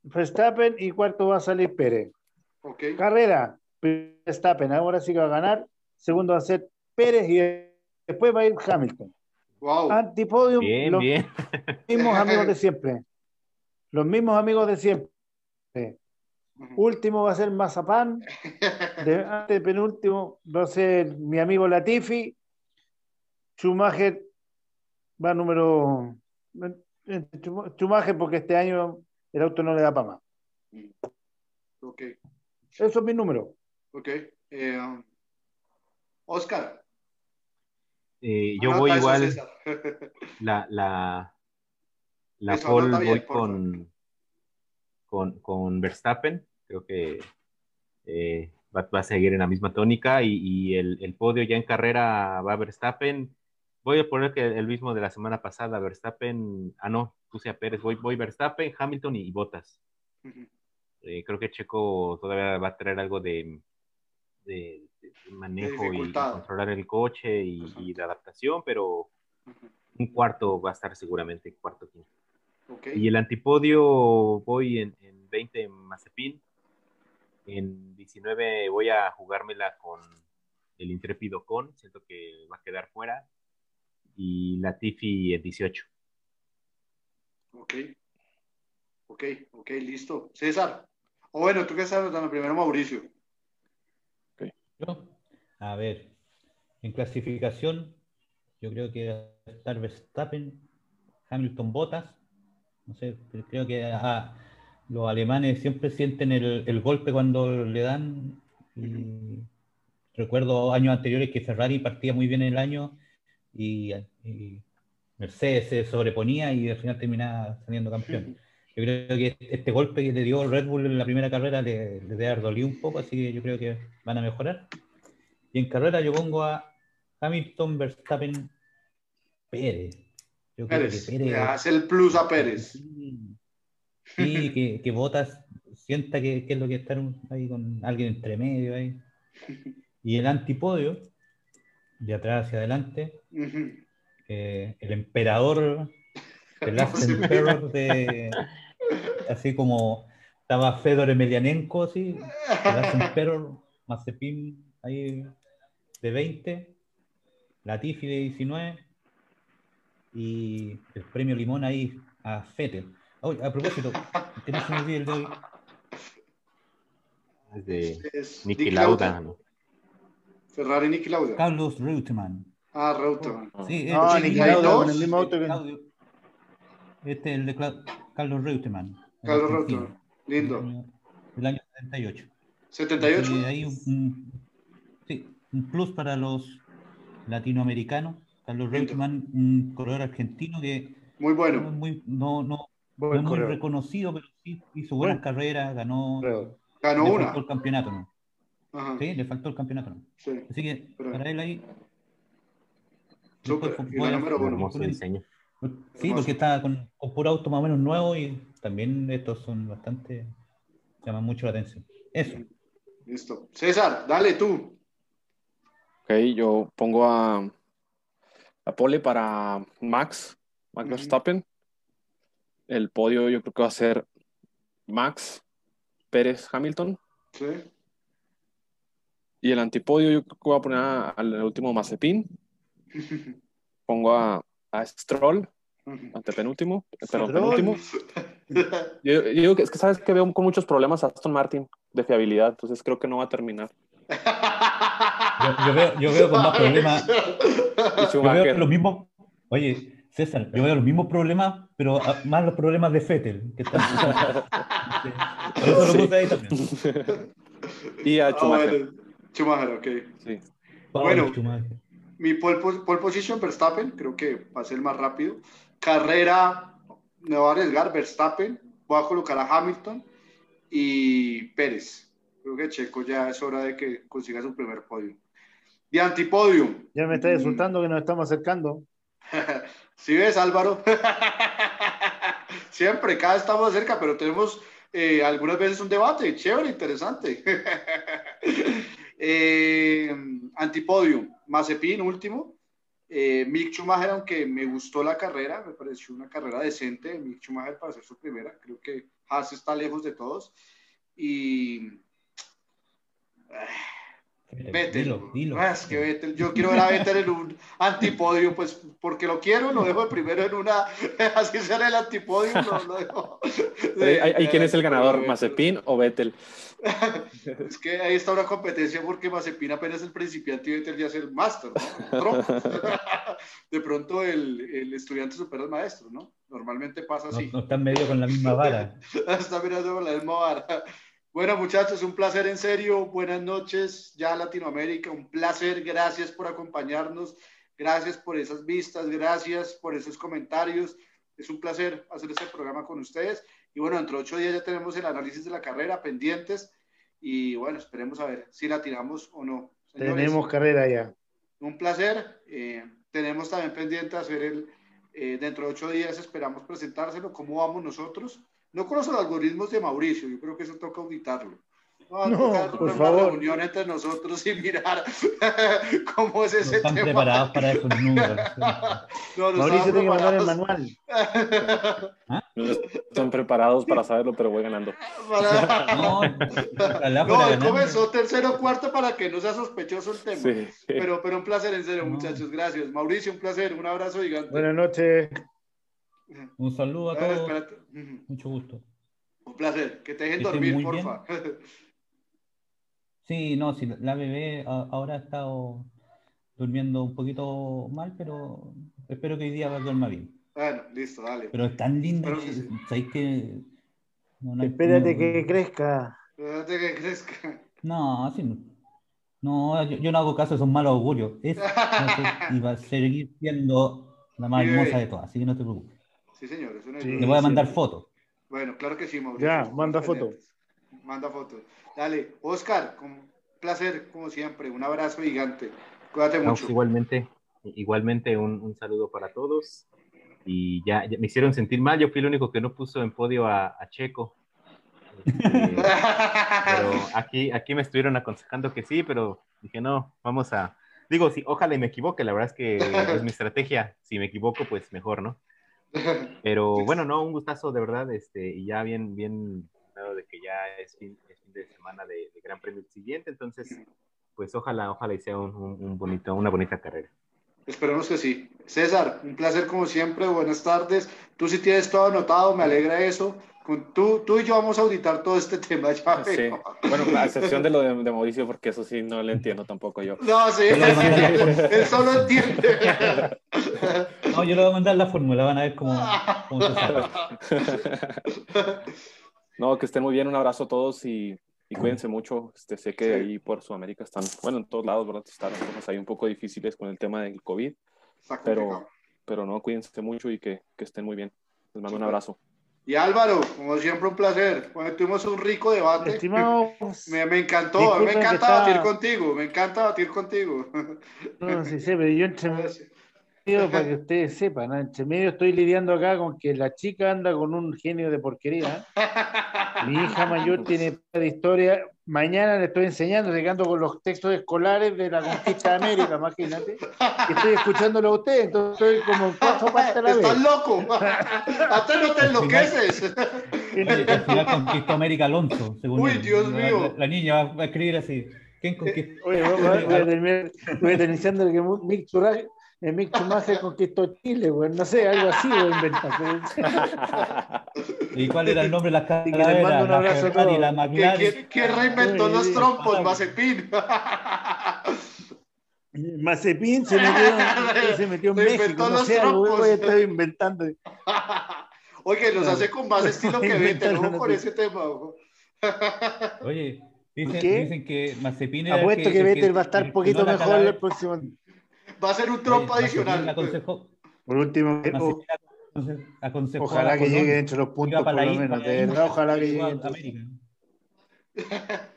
Verstappen y cuarto va a salir Pérez. Okay. Carrera, Verstappen, ahora sí que va a ganar. Segundo va a ser Pérez y después va a ir Hamilton. Wow. Antipodium, Bien, los bien. mismos amigos de siempre. Los mismos amigos de siempre. Último va a ser Mazapán. De, antes penúltimo va a ser mi amigo Latifi. Schumacher va número. Schumacher, porque este año el auto no le da para más. Ok, Eso es mi número. ok. Eh, Oscar. Eh, yo voy igual, la, la, la Eso, voy con, con, con Verstappen. Creo que eh, va, va a seguir en la misma tónica y, y el, el podio ya en carrera va Verstappen. Voy a poner que el mismo de la semana pasada, Verstappen, ah no, puse a Pérez, voy, voy Verstappen, Hamilton y, Bottas. Ujú, Eh, creo que Checo todavía va a traer algo de, de- de manejo y dificultad. controlar el coche y, y de adaptación, pero un cuarto va a estar seguramente, cuarto, quinto. Y el antipodio voy en, en 20 Mazepin. En 19 voy a jugármela con el intrépido con, siento que va a quedar fuera. Y Latifi en 18. ok. Ok, ok, listo. César. O bueno, tú que estás anotando primero, Mauricio. Yo, a ver, en clasificación, yo creo que va a estar Verstappen, Hamilton Bottas. No sé, creo que ah, los alemanes siempre sienten el, el golpe cuando le dan. Y recuerdo años anteriores que Ferrari partía muy bien el año y, y Mercedes se sobreponía y al final terminaba saliendo campeón. Yo creo que este golpe que le dio Red Bull en la primera carrera le, le debe haber dolido un poco, así que yo creo que van a mejorar. Y en carrera yo pongo a Hamilton, Verstappen, Pérez. Yo creo Pérez. que Pérez. Le hace el plus a Pérez. Sí, Sí, que, que Botas sienta que, que es lo que estar ahí con alguien entre medio ahí. Y el antipodio, de atrás hacia adelante, eh, el emperador, el last No emperor de así como estaba Fedor Emelianenko así, el last emperor, Mazepin ahí de 20, Latifi de 19 y el premio Limón ahí a Fettel. Oye, a propósito, que no se me olvide el de hoy. Es de Es Niki Nick Lauda. ¿no? Ferrari Niki Lauda. Carlos Reutemann. Ah, Reutemann. Sí, No, este- Niki Niki Lauda con el mismo auto que. Claudio. Este es el de Cla- Carlos Reutemann. Carlos Reutemann. Lindo. del año- Del año 78. 78. Y ahí un, un- sí, un plus para los latinoamericanos. Carlos. Reutemann, un corredor argentino que Muy no bueno. muy, no, no, no Buen es muy correo. reconocido, pero sí hizo buenas Bueno. carreras, ganó. Ganó le una. faltó el campeonato, ¿no? Ajá. Sí, le faltó el campeonato, ¿no? Sí. Así que Pero- para él ahí. Súper, después y uno. hermoso diseño. Sí, Hermoso. porque está con, con puro auto más o menos nuevo y también estos son bastante. llaman mucho la atención. Eso. Listo. César, dale tú. Ok, yo pongo a, a pole para Max, Max. Verstappen. El podio yo creo que va a ser Max, Pérez, Hamilton. Sí. Y el antipodio yo creo que voy a poner al último Mazepin. Pongo a, a Stroll, antepenúltimo, pero penúltimo. Yo, yo digo que es que sabes que veo con muchos problemas a Aston Martin de fiabilidad, entonces creo que no va a terminar. Yo, yo veo, yo veo con más problemas. Yo veo los mismos. Oye, César, yo veo los mismos problemas, pero a- más los problemas de Fettel. Que está... Por eso lo puse ahí también. y a Ah, Schumacher. bueno. Schumacher, ok. Sí. Bueno. Pablo Schumacher. Mi pole, pole position, Verstappen, creo que va a ser el más rápido. Carrera, me voy a arriesgar, Verstappen, voy a colocar a Hamilton y Pérez. Creo que Checo ya es hora de que consiga su primer podio. De antipodio, Ya me está insultando que nos estamos acercando. si ves, Álvaro, siempre, cada vez estamos cerca, pero tenemos eh, algunas veces un debate chévere, interesante. Eh, antipodio, Mazepin, último. Eh, Mick Schumacher, aunque me gustó la carrera, me pareció una carrera decente de Mick Schumacher para hacer su primera. Creo que Haas está lejos de todos. Y. Vettel. Dilo, dilo. Es que Vettel, yo quiero ver a Vettel en un antipodio, pues porque lo quiero, lo dejo de primero en una, así será el antipodio, lo, lo dejo. Ahí quién es el ganador, Mazepin o Vettel. Es que ahí está una competencia porque Mazepin apenas es el principiante y Vettel ya es el máster, ¿no? De pronto el, el estudiante supera al maestro, ¿no? Normalmente pasa No, así. no están medio con la misma vara. Está mirando con la misma vara. Bueno, muchachos, un placer en serio. Buenas noches, ya Latinoamérica. Un placer. Gracias por acompañarnos. Gracias por esas vistas. Gracias por esos comentarios. Es un placer hacer este programa con ustedes. Y bueno, dentro de ocho días ya tenemos el análisis de la carrera pendientes. Y bueno, esperemos a ver si la tiramos o no. Señores, Tenemos carrera ya. un placer. Eh, tenemos también pendiente hacer el, eh, dentro de ocho días esperamos presentárselo, cómo vamos nosotros. No con los algoritmos de Mauricio, yo creo que eso toca auditarlo. No, tocar por una favor. reunión entre nosotros y mirar cómo es No ese están tema. preparados para esos números. No, no Mauricio tiene que mandar el manual. No están preparados para saberlo, pero voy ganando. Para- No, No, él comenzó tercero o cuarto para que no sea sospechoso el tema. Sí. Pero, pero un placer en serio, No. muchachos. Gracias. Mauricio, un placer. Un abrazo gigante. Buenas noches. Un saludo a A ver, todos. Mucho gusto. Un placer. Que te dejen Que dormir, porfa. Sí, no, sí, la bebé a- ahora ha estado durmiendo un poquito mal, pero espero que hoy día duerma bien. Bueno, listo, dale. Pero es tan linda Espero que, que sí. ¿sabéis que? No, no hay- Espérate no- que crezca. Espérate que crezca. No, así no. No, yo, yo no hago caso, son malos augurios. Es, va a y va a seguir siendo la más hermosa de todas, así que no te preocupes. Sí, señor. Eso no es Sí. Le voy a mandar fotos. Bueno, claro que sí, Mauricio. Ya, manda foto. pendientes. Manda foto. Dale, Oscar, con placer, como siempre. Un abrazo gigante. Cuídate No, mucho. pues igualmente, igualmente un, un saludo para todos. Y ya, ya me hicieron sentir mal. Yo fui el único que no puso en podio a, a Checo. Este, pero aquí, aquí me estuvieron aconsejando que sí, pero dije no, vamos a. Digo, sí, ojalá y me equivoque. La verdad es que es mi estrategia. Si me equivoco, pues mejor, ¿no? Pero bueno, no, un gustazo de verdad. Este, y ya bien, bien, dado de que ya es fin, es fin de semana de, de Gran Premio siguiente. Entonces, pues ojalá, ojalá y sea un, un- un bonito, una bonita carrera. Esperemos que sí. César, un placer como siempre. Buenas tardes. Tú sí tienes todo anotado, me alegra eso. Con tú, tú y yo vamos a auditar todo este tema. Ya Sí. veo. Bueno, a excepción de lo de, de Mauricio, porque eso sí no lo entiendo tampoco yo. No, sí, él solo entiende. No, yo le voy a mandar la fórmula, van a ver cómo, cómo se. No, que estén muy bien, un abrazo a todos y, y cuídense mucho. Este, sé que Sí. ahí por Sudamérica están, bueno, en todos lados, ¿verdad? Están cosas ahí un poco difíciles con el tema del COVID, Está pero, pero no, cuídense mucho y que, que estén muy bien. Les mando un abrazo. Y Álvaro, como siempre, un placer. Bueno, tuvimos un rico debate. Estimados, Me, me encantó, me encanta batir contigo, me encanta batir contigo. no sé, sé, pero yo entre para que ustedes sepan, ¿no? entre medio estoy lidiando acá con que la chica anda con un genio de porquería. Mi hija mayor tiene de historia. Mañana le estoy enseñando, llegando con los textos escolares de la conquista de América, imagínate. Y estoy escuchándolo a usted, entonces estoy como en cuatro partes a la Estás vez. loco. Hasta no te enloqueces. Al final conquistó América Alonso, según Uy. Dios La- mío. La, la niña va, a escribir así. ¿Quién conquistó? Oye, voy, a terminar, voy a terminar que Mick Eh, Mick Schumacher conquistó Chile, güey. No sé, algo así voy a inventar. ¿Y cuál era el nombre de que les mando calaveras? un La abrazo todos. la ¿Quién, McLaren. quién- quién reinventó los trompos? Mazepin. Mazepin se metió, se metió en Se México, inventó no los sé, algo trompos. voy a estar inventando. Oye, los hace con más estilo que Vettel, ojo con ese tema. ojo. Oye, dicen, ¿Qué? dicen que Mazepin era el Apuesto que Vettel va a estar que un poquito no la mejor el próximo. Va a ser un trompo adicional. aconsejó- Por último, o- aconsejó ojalá que llegue entre los puntos por lo menos. De verdad, ojalá que llegue. América.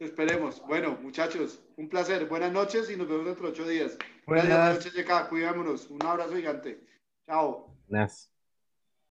Esperemos. Bueno, muchachos, un placer. Buenas noches y nos vemos dentro de ocho días. Buenas. Buenas noches, Yeka. Cuidámonos. Un abrazo gigante. Chao. Buenas.